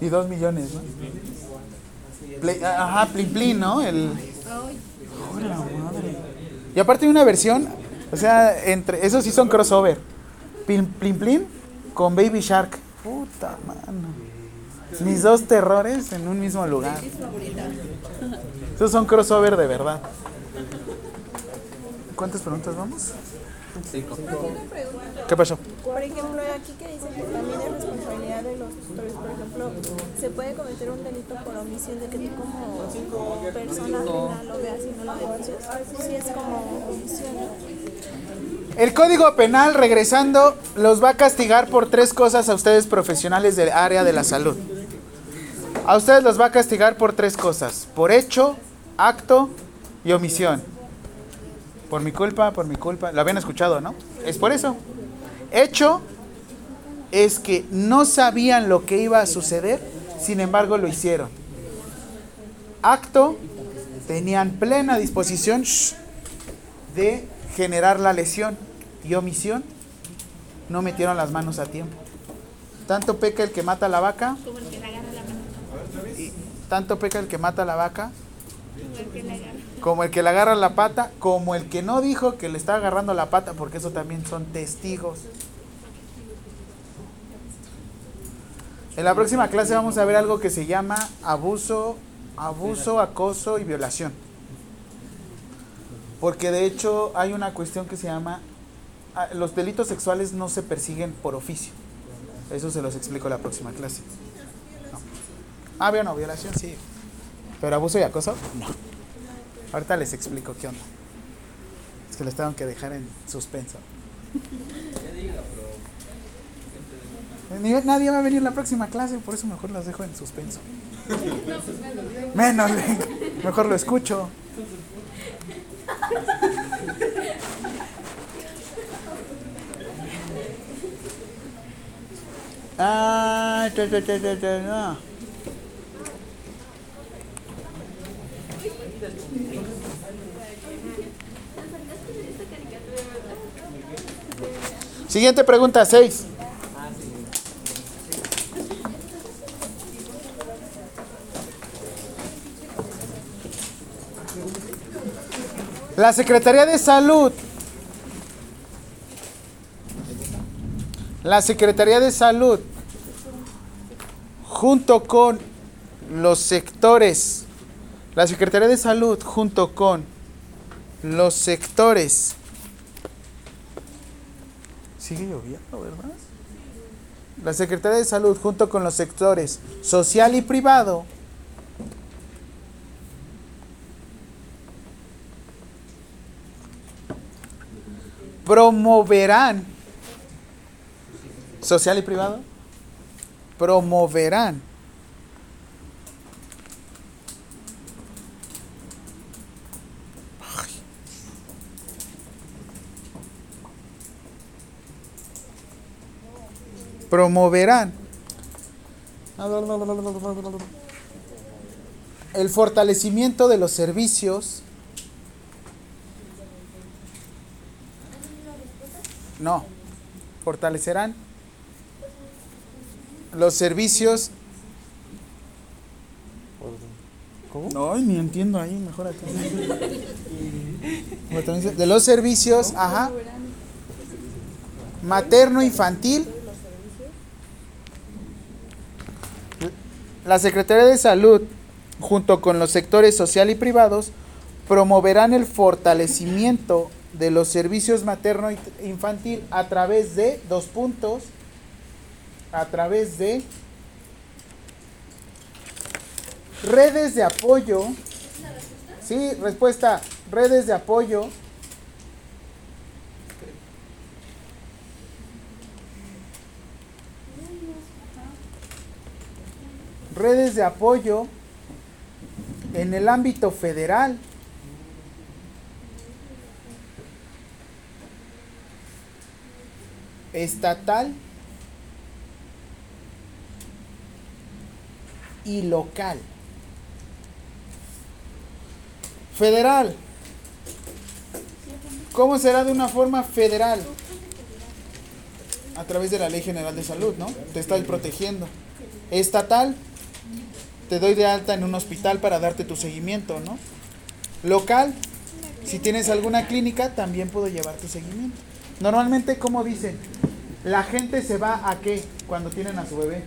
Speaker 1: Y dos millones, ¿no? Ajá, Plin Plin, ¿no? El. ¡Hola, madre! Y aparte hay una versión, o sea, entre. Esos sí son crossover. Plin Plin, Plin con Baby Shark. Puta mano. Mis dos terrores en un mismo lugar. Esos son crossover de verdad. ¿Cuántas preguntas vamos?
Speaker 6: Cinco.
Speaker 1: ¿Qué pasó?
Speaker 2: Por ejemplo, aquí que dice que también es responsabilidad de los tutores, por ejemplo, se puede cometer un delito por omisión de que tú como persona ajena lo veas y no lo denuncies. Sí es como omisión. ¿no?
Speaker 1: El Código Penal, regresando, los va a castigar por tres cosas a ustedes profesionales del área de la salud. A ustedes los va a castigar por tres cosas. Por hecho, acto y omisión. Por mi culpa, por mi culpa. Lo habían escuchado, ¿no? Es por eso. Hecho es que no sabían lo que iba a suceder, sin embargo lo hicieron. Acto, tenían plena disposición de generar la lesión y omisión, no metieron las manos a tiempo. Tanto peca el que mata a la vaca, tanto peca el que mata a la vaca, como el que le agarra la pata, como el que no dijo que le está agarrando la pata, porque eso también son testigos. En la próxima clase vamos a ver algo que se llama abuso, abuso, acoso y violación. Porque de hecho hay una cuestión que se llama, ah, los delitos sexuales no se persiguen por oficio. Eso se los explico la próxima clase. Ah, bien, no, violación sí. Pero abuso y acoso, no. Ahorita les explico qué onda. Es que les tengo que dejar en suspenso. Nadie va a venir la próxima clase, por eso mejor las dejo en suspenso. Menos, mejor lo escucho. Ah, no. Siguiente pregunta, 6. La Secretaría de Salud. La Secretaría de Salud, junto con los sectores, la Secretaría de Salud, junto con los sectores. Sigue lloviendo, ¿verdad? la Secretaría de Salud, junto con los sectores social y privado, promoverán, social y privado, promoverán promoverán el fortalecimiento de los servicios. No, fortalecerán los servicios. ¿Cómo? No, ni entiendo ahí, mejor. De los servicios, ajá. Materno La Secretaría de Salud, junto con los sectores social y privados, promoverán el fortalecimiento de los servicios materno infantil a través de dos puntos, a través de redes de apoyo. Sí, respuesta, redes de apoyo. Redes de apoyo en el ámbito federal. estatal y local. Federal. ¿Cómo será de una forma federal? A través de la Ley General de Salud, ¿no? Te estoy protegiendo. Estatal, te doy de alta en un hospital para darte tu seguimiento, ¿no? Local, si tienes alguna clínica, también puedo llevar tu seguimiento. Normalmente, como dicen, la gente se va a qué cuando tienen a su bebé?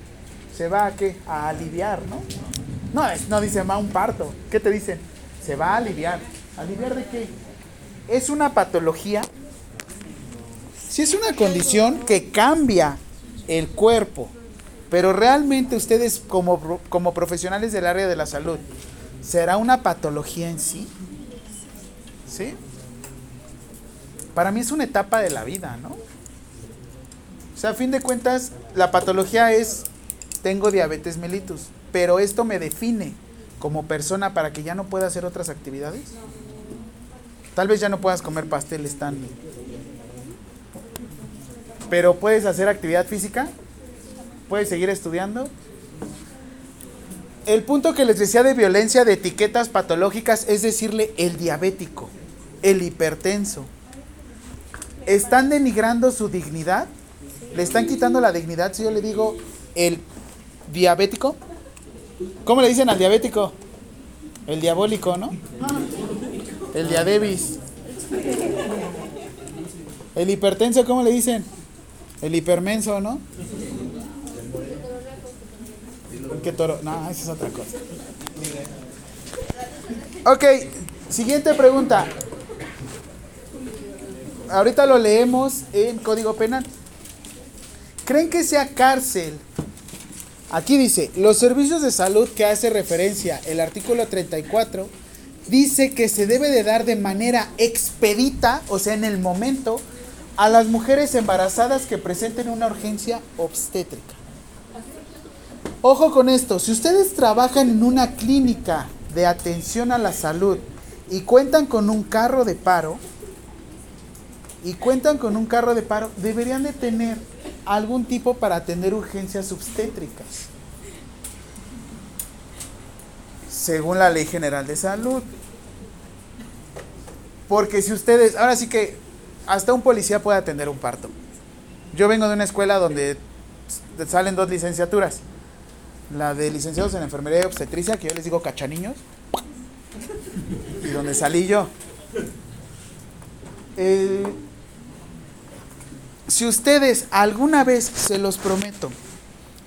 Speaker 1: Se va a qué? A aliviar, ¿no? No, es, no dice va a un parto. ¿Qué te dicen? Se va a aliviar. ¿Aliviar de qué? Es una patología. Si es una condición que cambia el cuerpo, pero realmente ustedes como, como profesionales del área de la salud, ¿será una patología en sí? ¿Sí? Para mí es una etapa de la vida, ¿no? O sea, a fin de cuentas, la patología es, tengo diabetes mellitus, pero esto me define como persona para que ya no pueda hacer otras actividades. Tal vez ya no puedas comer pasteles tan... Pero puedes hacer actividad física, puedes seguir estudiando. El punto que les decía de violencia de etiquetas patológicas es decirle el diabético, el hipertenso. ¿Están denigrando su dignidad? le están quitando la dignidad si yo le digo el diabético. ¿Cómo le dicen al diabético? El diabólico, ¿no? El diabetes. El hipertenso, ¿cómo le dicen? El hipermenso, ¿no? ¿Qué toro? No, esa es otra cosa. Ok, siguiente pregunta. Ahorita lo leemos en Código Penal. ¿Creen que sea cárcel? Aquí dice, los servicios de salud que hace referencia el artículo 34 dice que se debe de dar de manera expedita, o sea, en el momento, a las mujeres embarazadas que presenten una urgencia obstétrica. Ojo con esto, si ustedes trabajan en una clínica de atención a la salud y cuentan con un carro de paro, y cuentan con un carro de paro, deberían de tener algún tipo para atender urgencias obstétricas. Según la Ley General de Salud. Porque si ustedes, ahora sí que hasta un policía puede atender un parto. Yo vengo de una escuela donde salen dos licenciaturas. La de licenciados en enfermería y obstetricia, que yo les digo cachaniños. Y donde salí yo. Si ustedes alguna vez, se los prometo,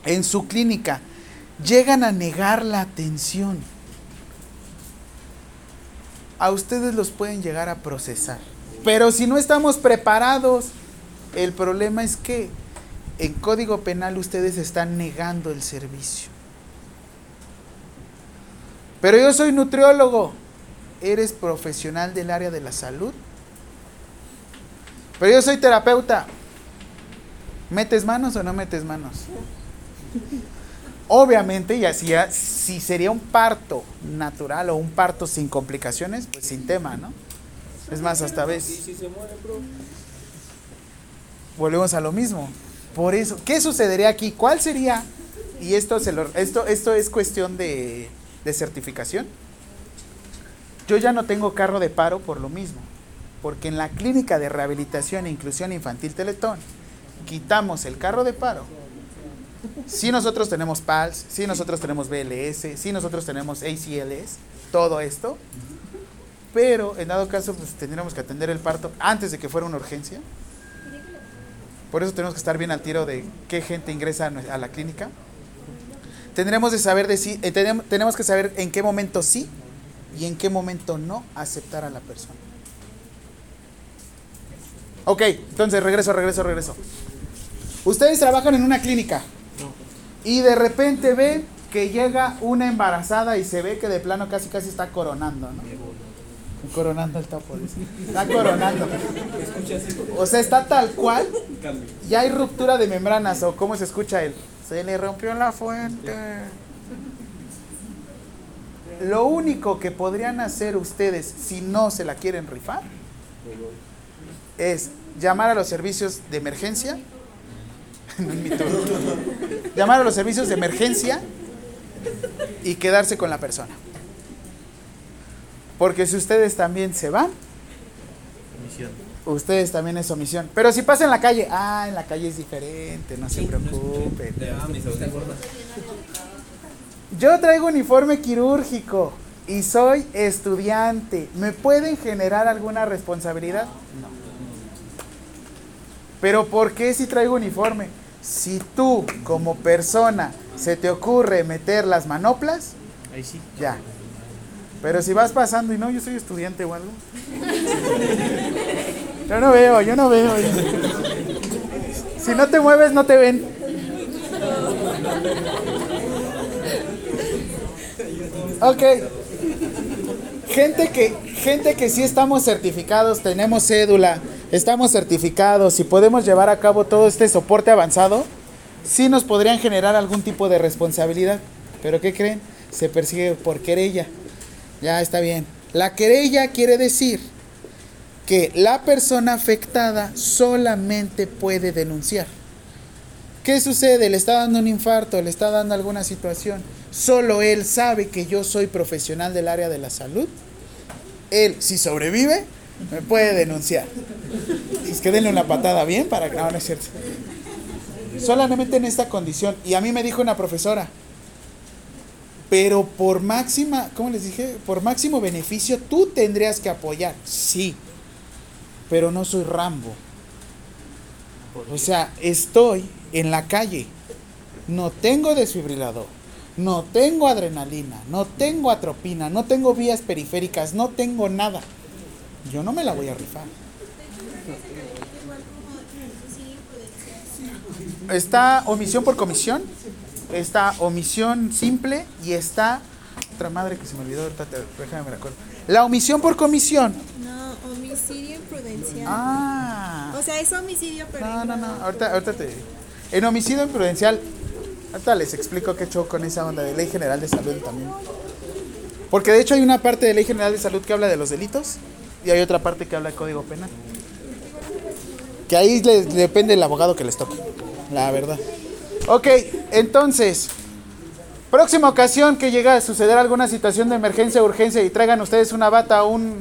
Speaker 1: en su clínica llegan a negar la atención, a ustedes los pueden llegar a procesar. Pero si no estamos preparados, el problema es que en código penal ustedes están negando el servicio. Pero yo soy nutriólogo. ¿Eres profesional del área de la salud? Pero yo soy terapeuta. ¿Metes manos o no metes manos? Obviamente, y así, si sería un parto natural o un parto sin complicaciones, pues sin tema, ¿no? Es más, hasta vez. Volvemos a lo mismo. Por eso, ¿qué sucedería aquí? ¿Cuál sería? Y esto, es cuestión de, de certificación. Yo ya no tengo carro de paro por lo mismo. Porque en la clínica de rehabilitación e inclusión infantil Teletón, quitamos el carro de paro. Si nosotros tenemos PALS, si nosotros tenemos BLS, si nosotros tenemos ACLS, todo esto. Pero en dado caso, pues tendríamos que atender el parto antes de que fuera una urgencia. Por eso tenemos que estar bien al tiro de qué gente ingresa a la clínica. Tendremos saber eh, tenemos que saber en qué momento sí y en qué momento no aceptar a la persona. Ok, entonces regreso, regreso, regreso. Ustedes trabajan en una clínica y de repente ven que llega una embarazada y se ve que de plano casi casi está coronando, ¿no? Coronando el topo. Está coronando. O sea, está tal cual. Ya hay ruptura de membranas. ¿O cómo se escucha él? Se le rompió la fuente. Lo único que podrían hacer ustedes si no se la quieren rifar es llamar a los servicios de emergencia. llamar a los servicios de emergencia y quedarse con la persona. Porque si ustedes también se van, ustedes también es omisión. Pero si pasa en la calle, ah, en la calle es diferente, no se preocupen. Yo traigo uniforme quirúrgico y soy estudiante. ¿Me pueden generar alguna responsabilidad? No. Pero ¿por qué si traigo uniforme? Si tú como persona se te ocurre meter las manoplas,
Speaker 6: Ahí sí.
Speaker 1: ya. Pero si vas pasando y no, yo soy estudiante o algo. Yo no veo, yo no veo. Si no te mueves, no te ven. Ok. Gente que, gente que sí estamos certificados, tenemos cédula, estamos certificados y podemos llevar a cabo todo este soporte avanzado, sí nos podrían generar algún tipo de responsabilidad. Pero ¿qué creen? Se persigue por querella. Ya está bien. La querella quiere decir que la persona afectada solamente puede denunciar. ¿Qué sucede? Le está dando un infarto, le está dando alguna situación. Solo él sabe que yo soy profesional del área de la salud. Él, si sobrevive, me puede denunciar. Es que denle una patada bien para que no, no es cierto. Solamente en esta condición. Y a mí me dijo una profesora, pero por máxima, ¿cómo les dije? Por máximo beneficio, tú tendrías que apoyar. Sí, pero no soy Rambo. O sea, estoy en la calle. No tengo desfibrilador. No tengo adrenalina. No tengo atropina. No tengo vías periféricas. No tengo nada. Yo no me la voy a rifar. Está omisión por comisión. Está omisión simple. Y está. Otra madre que se me olvidó. Ahorita déjame me la acuerdo. La omisión por comisión.
Speaker 2: No, homicidio imprudencial.
Speaker 1: Ah.
Speaker 2: O sea, es homicidio, pero.
Speaker 1: No, no, no. Ahorita, ahorita te. En homicidio imprudencial. Ahorita les explico qué show con esa onda de ley general de salud también. Porque de hecho hay una parte de ley general de salud que habla de los delitos y hay otra parte que habla de código penal. Que ahí les depende el abogado que les toque. La verdad. Ok, entonces. Próxima ocasión que llegue a suceder alguna situación de emergencia urgencia y traigan ustedes una bata o un,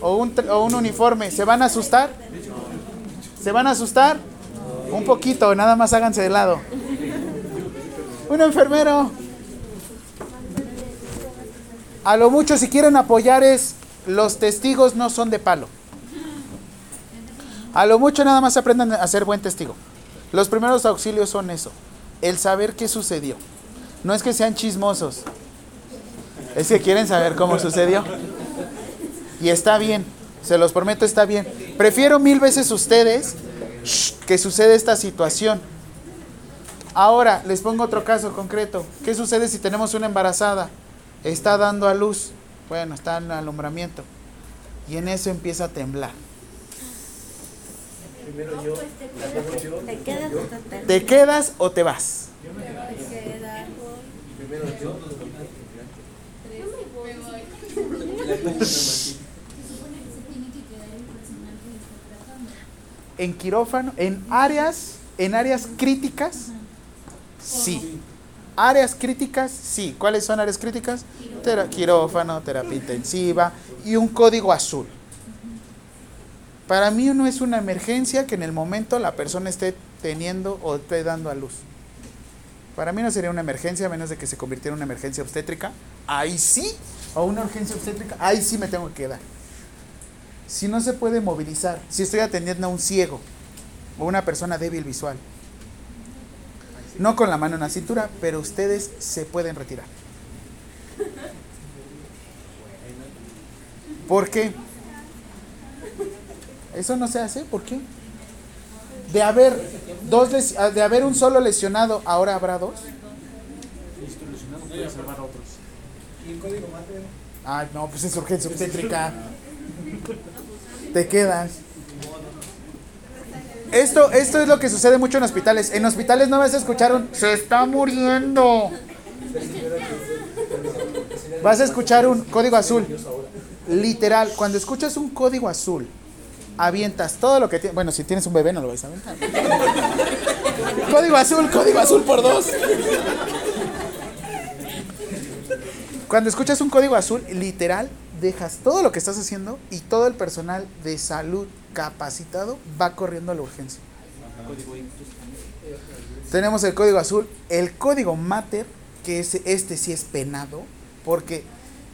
Speaker 1: o un, o un uniforme, ¿se van a asustar? ¿Se van a asustar? Un poquito, nada más háganse de lado. Un enfermero. A lo mucho si quieren apoyar es los testigos no son de palo. A lo mucho nada más aprendan a ser buen testigo. Los primeros auxilios son eso, el saber qué sucedió. No es que sean chismosos, es que quieren saber cómo sucedió. Y está bien, se los prometo, está bien. Prefiero mil veces ustedes que suceda esta situación Ahora, les pongo otro caso concreto. ¿Qué sucede si tenemos una embarazada? Está dando a luz. Bueno, está en alumbramiento. Y en eso empieza a temblar.
Speaker 10: ¿Te quedas o te te-
Speaker 1: ¿Te quedas o te vas?
Speaker 10: te quedas?
Speaker 1: En quirófano, en áreas, en áreas críticas, sí. Áreas críticas, sí. ¿Cuáles son áreas críticas? Tera- quirófano, terapia intensiva y un código azul. Para mí no es una emergencia que en el momento la persona esté teniendo o esté dando a luz. Para mí no sería una emergencia a menos de que se convirtiera en una emergencia obstétrica. Ahí sí, o una urgencia obstétrica, ahí sí me tengo que quedar. Si no se puede movilizar, si estoy atendiendo a un ciego o una persona débil visual, no con la mano en la cintura, pero ustedes se pueden retirar. ¿Por qué? Eso no se hace, ¿por qué? De haber dos les- ah, de haber un solo lesionado, ahora habrá dos.
Speaker 3: Salvar a otros.
Speaker 1: Ah, no, pues es urgencia obstétrica. Te quedas. Esto, esto es lo que sucede mucho en hospitales. En hospitales no vas a escuchar un se está muriendo. Vas a escuchar un código azul. Literal, cuando escuchas un código azul, avientas todo lo que tienes. Bueno, si tienes un bebé no lo vais a aventar. código azul, código azul por dos. Cuando escuchas un código azul, literal, dejas todo lo que estás haciendo y todo el personal de salud capacitado va corriendo a la urgencia. Tenemos el código azul, el código mater, que es, este sí es penado, porque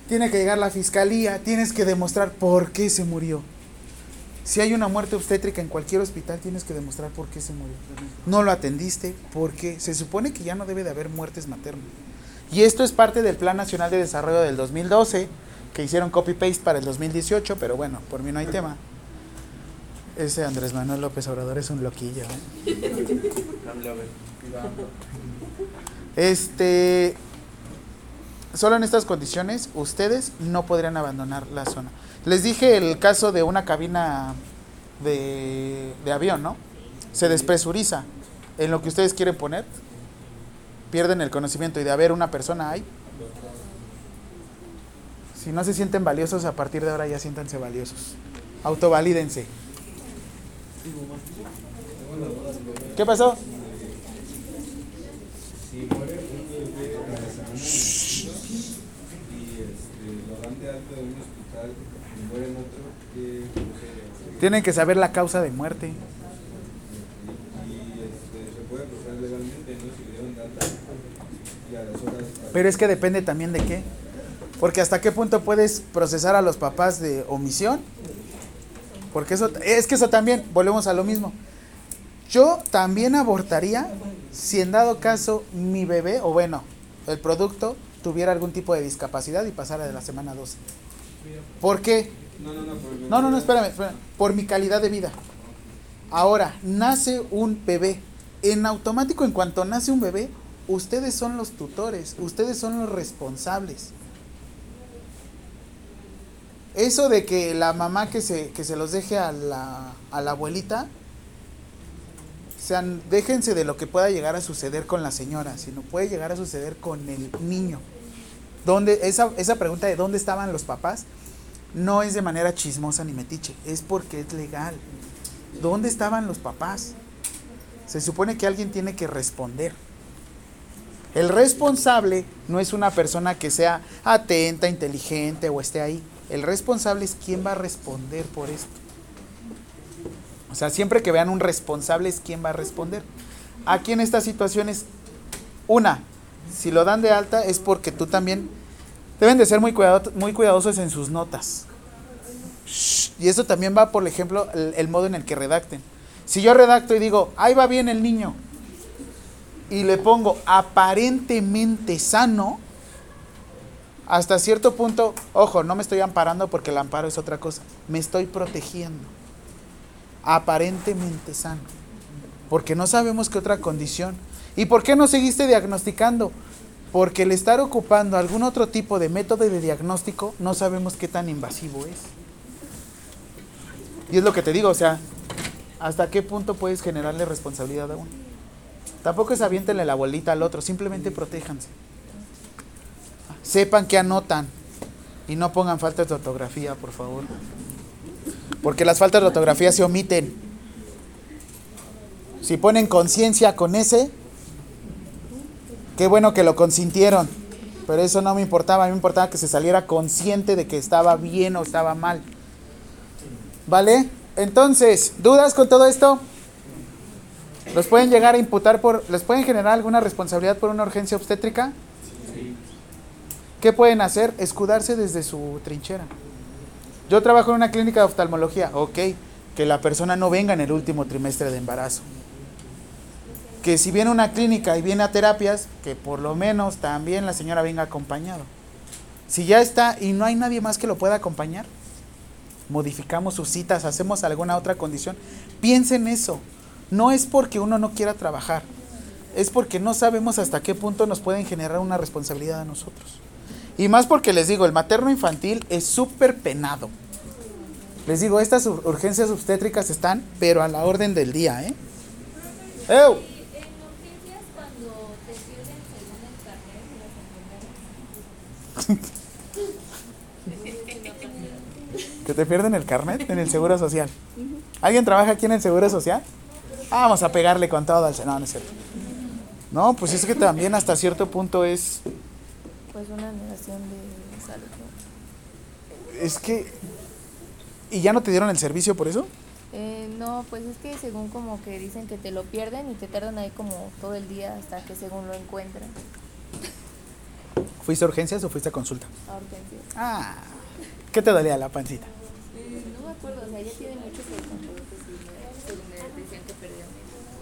Speaker 1: tiene que llegar la fiscalía, tienes que demostrar por qué se murió. Si hay una muerte obstétrica en cualquier hospital, tienes que demostrar por qué se murió. No lo atendiste, porque se supone que ya no debe de haber muertes maternas. Y esto es parte del Plan Nacional de Desarrollo del 2012, que hicieron copy-paste para el 2018, pero bueno, por mí no hay tema. Ese Andrés Manuel López Obrador es un loquillo. ¿eh? Este, solo en estas condiciones ustedes no podrían abandonar la zona. Les dije el caso de una cabina de, de avión, ¿no? Se despresuriza en lo que ustedes quieren poner, pierden el conocimiento y de haber una persona ahí. Si no se sienten valiosos, a partir de ahora ya siéntanse valiosos. Autovalídense. ¿Qué pasó?
Speaker 9: Si
Speaker 1: Tienen que saber la causa de muerte. Pero es que depende también de qué. Porque hasta qué punto puedes procesar a los papás de omisión. Porque eso, es que eso también, volvemos a lo mismo. Yo también abortaría si en dado caso mi bebé, o bueno, el producto tuviera algún tipo de discapacidad y pasara de la semana 12. ¿Por qué?
Speaker 9: No, no, no, por el
Speaker 1: No, no, no, espérame, espérame. Por mi calidad de vida. Ahora, nace un bebé. En automático, en cuanto nace un bebé, ustedes son los tutores, ustedes son los responsables. Eso de que la mamá que se, que se los deje a la, a la abuelita, sean, déjense de lo que pueda llegar a suceder con la señora, sino puede llegar a suceder con el niño. ¿Dónde, esa, esa pregunta de dónde estaban los papás no es de manera chismosa ni metiche, es porque es legal. ¿Dónde estaban los papás? Se supone que alguien tiene que responder. El responsable no es una persona que sea atenta, inteligente o esté ahí. El responsable es quién va a responder por esto. O sea, siempre que vean un responsable es quién va a responder. Aquí en estas situaciones, una, si lo dan de alta es porque tú también deben de ser muy, muy cuidadosos en sus notas. Y eso también va, por ejemplo, el, el modo en el que redacten. Si yo redacto y digo, ahí va bien el niño, y le pongo aparentemente sano, hasta cierto punto, ojo, no me estoy amparando porque el amparo es otra cosa, me estoy protegiendo. Aparentemente sano. Porque no sabemos qué otra condición. ¿Y por qué no seguiste diagnosticando? Porque el estar ocupando algún otro tipo de método de diagnóstico no sabemos qué tan invasivo es. Y es lo que te digo, o sea, ¿hasta qué punto puedes generarle responsabilidad a uno? Tampoco es aviéntenle la bolita al otro, simplemente protéjanse. Sepan que anotan y no pongan faltas de ortografía, por favor. Porque las faltas de ortografía se omiten. Si ponen conciencia con ese, qué bueno que lo consintieron. Pero eso no me importaba, a mí me importaba que se saliera consciente de que estaba bien o estaba mal. ¿Vale? Entonces, ¿dudas con todo esto? ¿Los pueden llegar a imputar por, les pueden generar alguna responsabilidad por una urgencia obstétrica? ¿Qué pueden hacer? Escudarse desde su trinchera. Yo trabajo en una clínica de oftalmología, ok, que la persona no venga en el último trimestre de embarazo. Que si viene una clínica y viene a terapias, que por lo menos también la señora venga acompañado. Si ya está y no hay nadie más que lo pueda acompañar, modificamos sus citas, hacemos alguna otra condición. Piensen eso. No es porque uno no quiera trabajar, es porque no sabemos hasta qué punto nos pueden generar una responsabilidad a nosotros. Y más porque les digo, el materno infantil es súper penado. Les digo, estas ur- urgencias obstétricas están, pero a la orden del día, ¿eh? ¿Que te pierden el carnet en el Seguro Social? ¿Alguien trabaja aquí en el Seguro Social? Ah, Vamos a pegarle con todo al... No, no es cierto. No, pues es que también hasta cierto punto es...
Speaker 2: Pues una negación de salud. ¿no?
Speaker 1: Es que... ¿Y ya no te dieron el servicio por eso?
Speaker 2: Eh, no, pues es que según como que dicen que te lo pierden y te tardan ahí como todo el día hasta que según lo encuentran
Speaker 1: ¿Fuiste a urgencias o fuiste a consulta?
Speaker 2: a urgencias.
Speaker 1: Ah, ¿qué te dolía la pancita?
Speaker 2: Eh, no me acuerdo, o sea, ya tiene mucho que decían que perdían.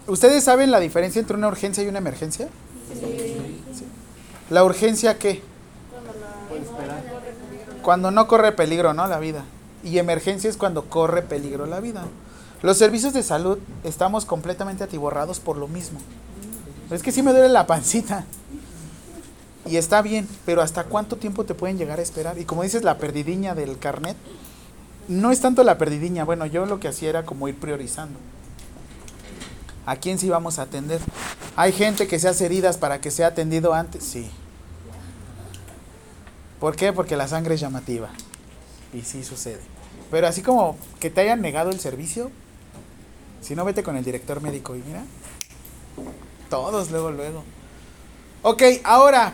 Speaker 1: ¿Ustedes saben la diferencia entre una urgencia y una emergencia? Sí. ¿La urgencia qué? Cuando no corre peligro, ¿no? La vida. Y emergencia es cuando corre peligro la vida. Los servicios de salud estamos completamente atiborrados por lo mismo. Es que sí me duele la pancita. Y está bien, pero ¿hasta cuánto tiempo te pueden llegar a esperar? Y como dices, la perdidiña del carnet, no es tanto la perdidiña. Bueno, yo lo que hacía era como ir priorizando. ¿A quién sí vamos a atender? ¿Hay gente que se hace heridas para que sea atendido antes? Sí. ¿Por qué? Porque la sangre es llamativa. Y sí sucede. Pero así como que te hayan negado el servicio, si no vete con el director médico y mira, todos luego, luego. Ok, ahora,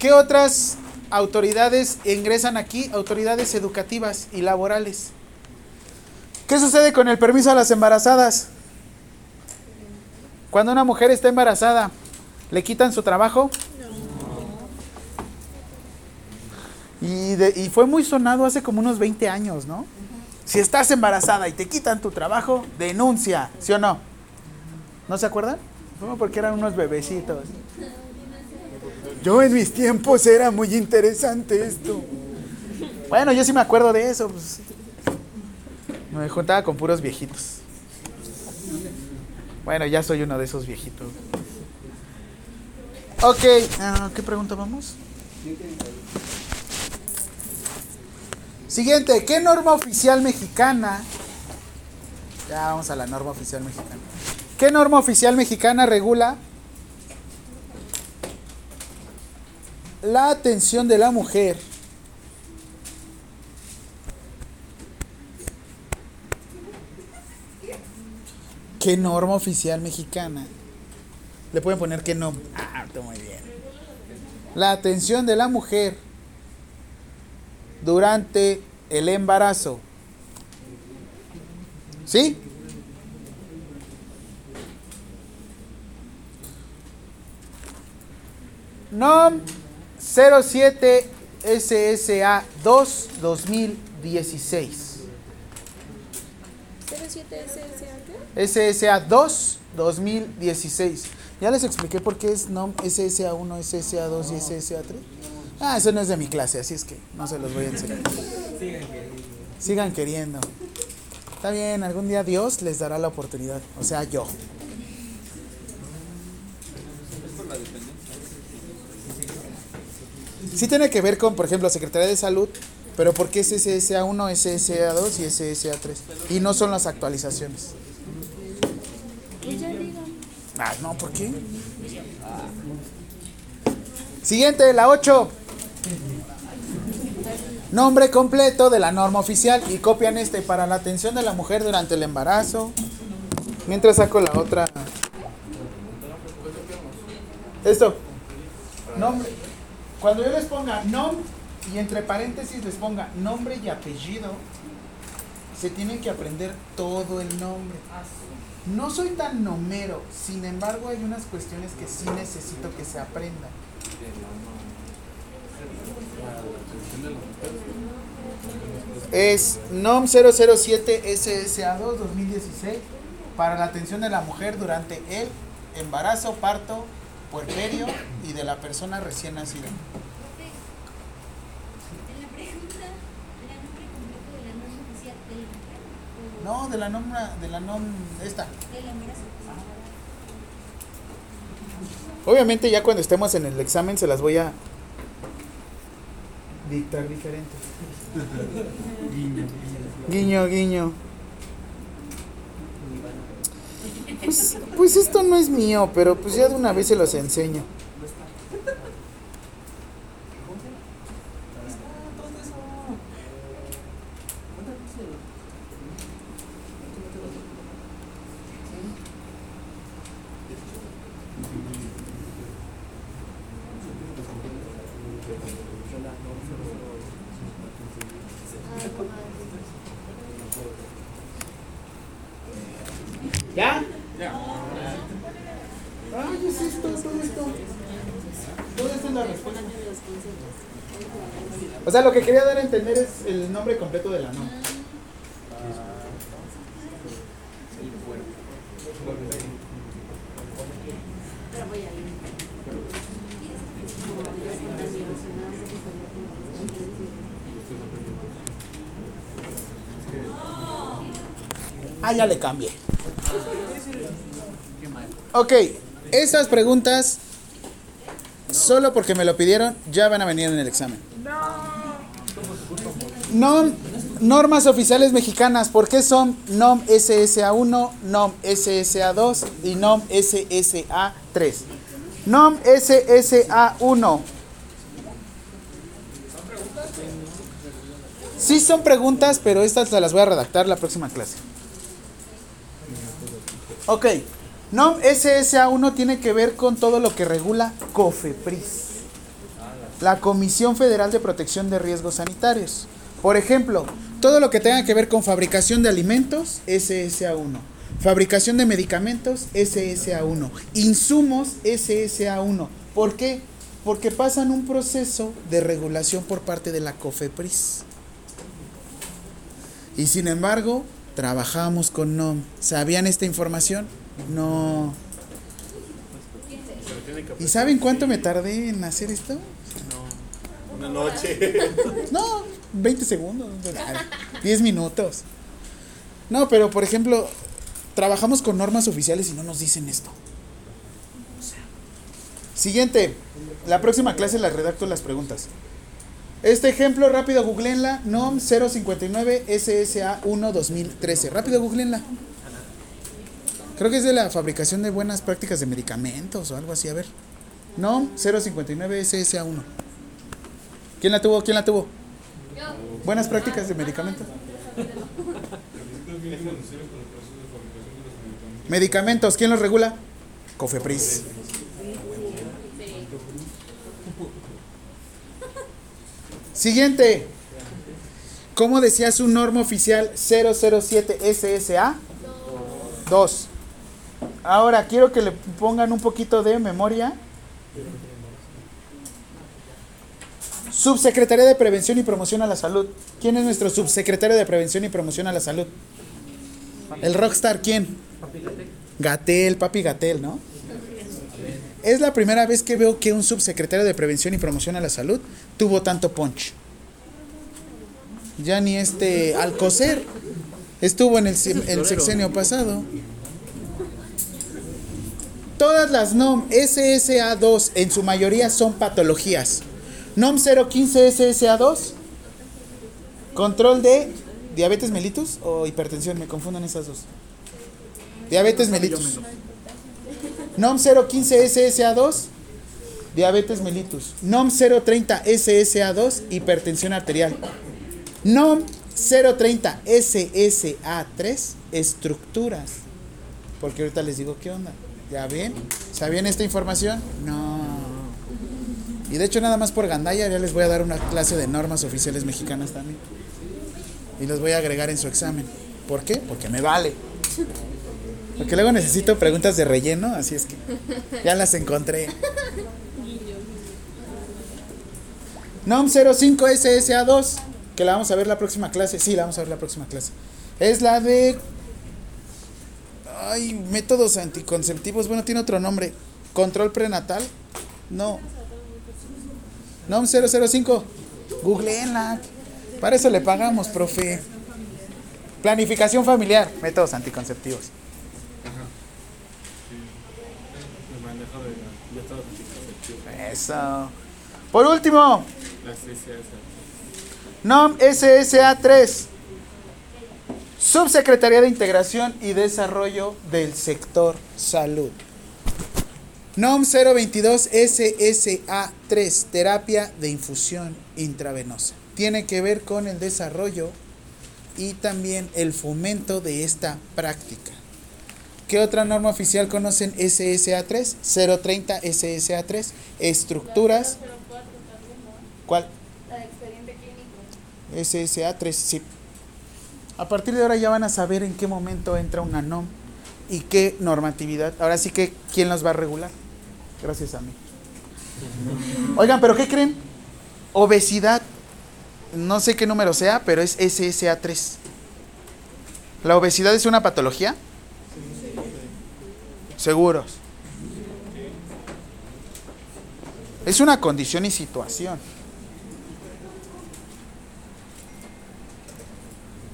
Speaker 1: ¿qué otras autoridades ingresan aquí? Autoridades educativas y laborales. ¿Qué sucede con el permiso a las embarazadas? Cuando una mujer está embarazada, ¿le quitan su trabajo? Y, de- y fue muy sonado hace como unos 20 años, ¿no? Si estás embarazada y te quitan tu trabajo, denuncia, ¿sí o no? ¿No se acuerdan? No, porque eran unos bebecitos. Yo en mis tiempos era muy interesante esto. Bueno, yo sí me acuerdo de eso. pues. Me juntaba con puros viejitos. Bueno, ya soy uno de esos viejitos. Ok, ah, ¿qué pregunta vamos? Siguiente, ¿qué norma oficial mexicana? Ya vamos a la norma oficial mexicana. ¿Qué norma oficial mexicana regula la atención de la mujer? ¿Qué norma oficial mexicana? Le pueden poner que no. Ah, muy bien. La atención de la mujer durante el embarazo. ¿Sí? NOM 07 SSA 2 2016.
Speaker 2: 07 SSA.
Speaker 1: SSA 2 2016. Ya les expliqué por qué es SSA 1, SSA 2 y SSA 3. Ah, eso no es de mi clase, así es que no se los voy a enseñar. Sigan queriendo. Está bien, algún día Dios les dará la oportunidad, o sea, yo. Sí tiene que ver con, por ejemplo, Secretaría de Salud, pero ¿por qué es SSA1, SSA2 y SSA3? Y no son las actualizaciones. Ah, no, ¿por qué? Siguiente, la 8. Nombre completo de la norma oficial y copian este para la atención de la mujer durante el embarazo. Mientras saco la otra. Esto. Nombre. Cuando yo les ponga nombre y entre paréntesis les ponga nombre y apellido, se tienen que aprender todo el nombre. No soy tan nomero, sin embargo hay unas cuestiones que sí necesito que se aprendan. Es NOM 007 SSA2 2016 para la atención de la mujer durante el embarazo, parto, puerperio y de la persona recién nacida. No, de la norma, de la norma, esta. Obviamente ya cuando estemos en el examen se las voy a dictar diferente. Guiño, guiño. Pues, pues esto no es mío, pero pues ya de una vez se los enseño. ¿Ya? Ay, es esto, todo esto. Todo esto es la respuesta. O sea, lo que quería dar a entender es el nombre completo de la norma. Ah, ya le cambié. Ok, esas preguntas, solo porque me lo pidieron, ya van a venir en el examen. NOM, normas oficiales mexicanas, ¿por qué son NOM SSA1, NOM SSA2 y NOM SSA3? NOM SSA1. Sí son preguntas, pero estas las voy a redactar la próxima clase. Ok. NOM SSA1 tiene que ver con todo lo que regula COFEPRIS, la Comisión Federal de Protección de Riesgos Sanitarios. Por ejemplo, todo lo que tenga que ver con fabricación de alimentos, SSA1. Fabricación de medicamentos, SSA1. Insumos, SSA1. ¿Por qué? Porque pasan un proceso de regulación por parte de la COFEPRIS. Y sin embargo, trabajamos con NOM. ¿Sabían esta información? No. ¿Y saben cuánto me tardé en hacer esto?
Speaker 5: Una noche.
Speaker 1: No, 20 segundos, 10 minutos. No, pero por ejemplo, trabajamos con normas oficiales y no nos dicen esto. Siguiente, la próxima clase les redacto las preguntas. Este ejemplo, rápido googleenla, NOM 059 SSA 1 2013. Rápido googleenla. Creo que es de la fabricación de buenas prácticas de medicamentos o algo así, a ver. NOM 059 SSA 1. ¿Quién la tuvo? ¿Quién la tuvo? Buenas prácticas de medicamentos. Medicamentos, ¿quién los regula? Cofepris. Siguiente. ¿Cómo decía su norma oficial 007 SSA? 2. Ahora quiero que le pongan un poquito de memoria. Subsecretaría de Prevención y Promoción a la Salud. ¿Quién es nuestro subsecretario de Prevención y Promoción a la Salud? El rockstar, ¿quién? Gatel, papi Gatel, ¿no? Es la primera vez que veo que un subsecretario de Prevención y Promoción a la Salud tuvo tanto punch. Ya ni este Alcocer estuvo en el, sexenio pasado. Todas las NOM SSA2 en su mayoría son patologías. NOM 015 SSA2. Control de diabetes mellitus o hipertensión, me confundan esas dos. Diabetes mellitus. NOM 015 SSA2. Diabetes mellitus. NOM 030 SSA2. Hipertensión arterial. NOM 030 SSA3. Estructuras. Porque ahorita les digo qué onda. ¿Ya ven? ¿Sabían esta información? No. Y de hecho nada más por Gandaya ya les voy a dar una clase de normas oficiales mexicanas también. Y los voy a agregar en su examen. ¿Por qué? Porque me vale. Porque luego necesito preguntas de relleno, así es que ya las encontré. NOM 05 SSA2, que la vamos a ver la próxima clase. Sí, la vamos a ver la próxima clase. Es la de Ay, métodos anticonceptivos. Bueno, tiene otro nombre. Control prenatal. No. NOM 005. Googleenla. Para eso le pagamos, profe. Planificación familiar. Métodos anticonceptivos.
Speaker 5: El manejo
Speaker 1: Eso. Por último. NOM SSA3. Subsecretaría de Integración y Desarrollo del Sector Salud. NOM 022 SSA3. Terapia de infusión intravenosa. Tiene que ver con el desarrollo y también el fomento de esta práctica. ¿Qué otra norma oficial conocen SSA3? 030 SSA3. Estructuras. ¿Cuál? SSA3, sí. A partir de ahora ya van a saber en qué momento entra una NOM y qué normatividad. Ahora sí que, ¿quién los va a regular? Gracias a mí. Oigan, ¿pero qué creen? Obesidad. No sé qué número sea, pero es SSA3. ¿La obesidad es una patología? Seguros. Es una condición y situación.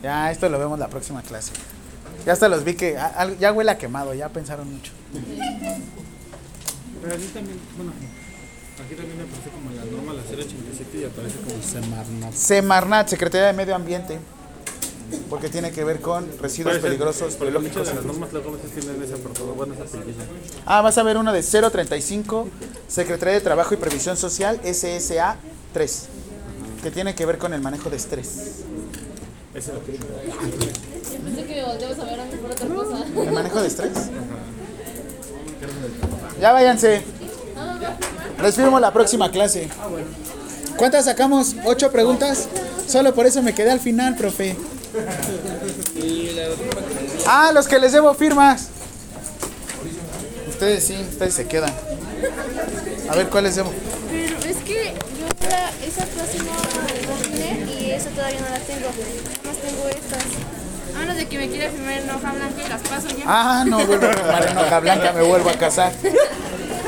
Speaker 1: Ya, esto lo vemos la próxima clase. Ya hasta los vi que ya huele a quemado, ya pensaron mucho.
Speaker 5: Pero aquí también, bueno, aquí también aparece como la norma la 087 y aparece como Semarnat.
Speaker 1: Semarnat, Secretaría de Medio Ambiente, porque tiene que ver con residuos peligrosos biológicos.
Speaker 5: las normas tienen esa bueno, esa.
Speaker 1: Ah, vas a ver uno de 035, Secretaría de Trabajo y Previsión Social, SSA 3, que tiene que ver con el manejo de estrés.
Speaker 5: Ese es lo que
Speaker 10: Pensé que volteamos a ver por otra cosa.
Speaker 1: ¿El manejo de estrés? Ya váyanse. Les firmo la próxima clase. ¿Cuántas sacamos? ¿Ocho preguntas? Solo por eso me quedé al final, profe. Ah, los que les debo firmas. Ustedes sí, ustedes se quedan. A ver, ¿cuál les debo?
Speaker 2: Pero es que yo la, esa clase no la vine y esa todavía no la tengo. Más tengo estas. A menos de que me quiera firmar en hoja blanca y las paso ya.
Speaker 1: Ah, no vuelvo a firmar en hoja blanca, me vuelvo a casar.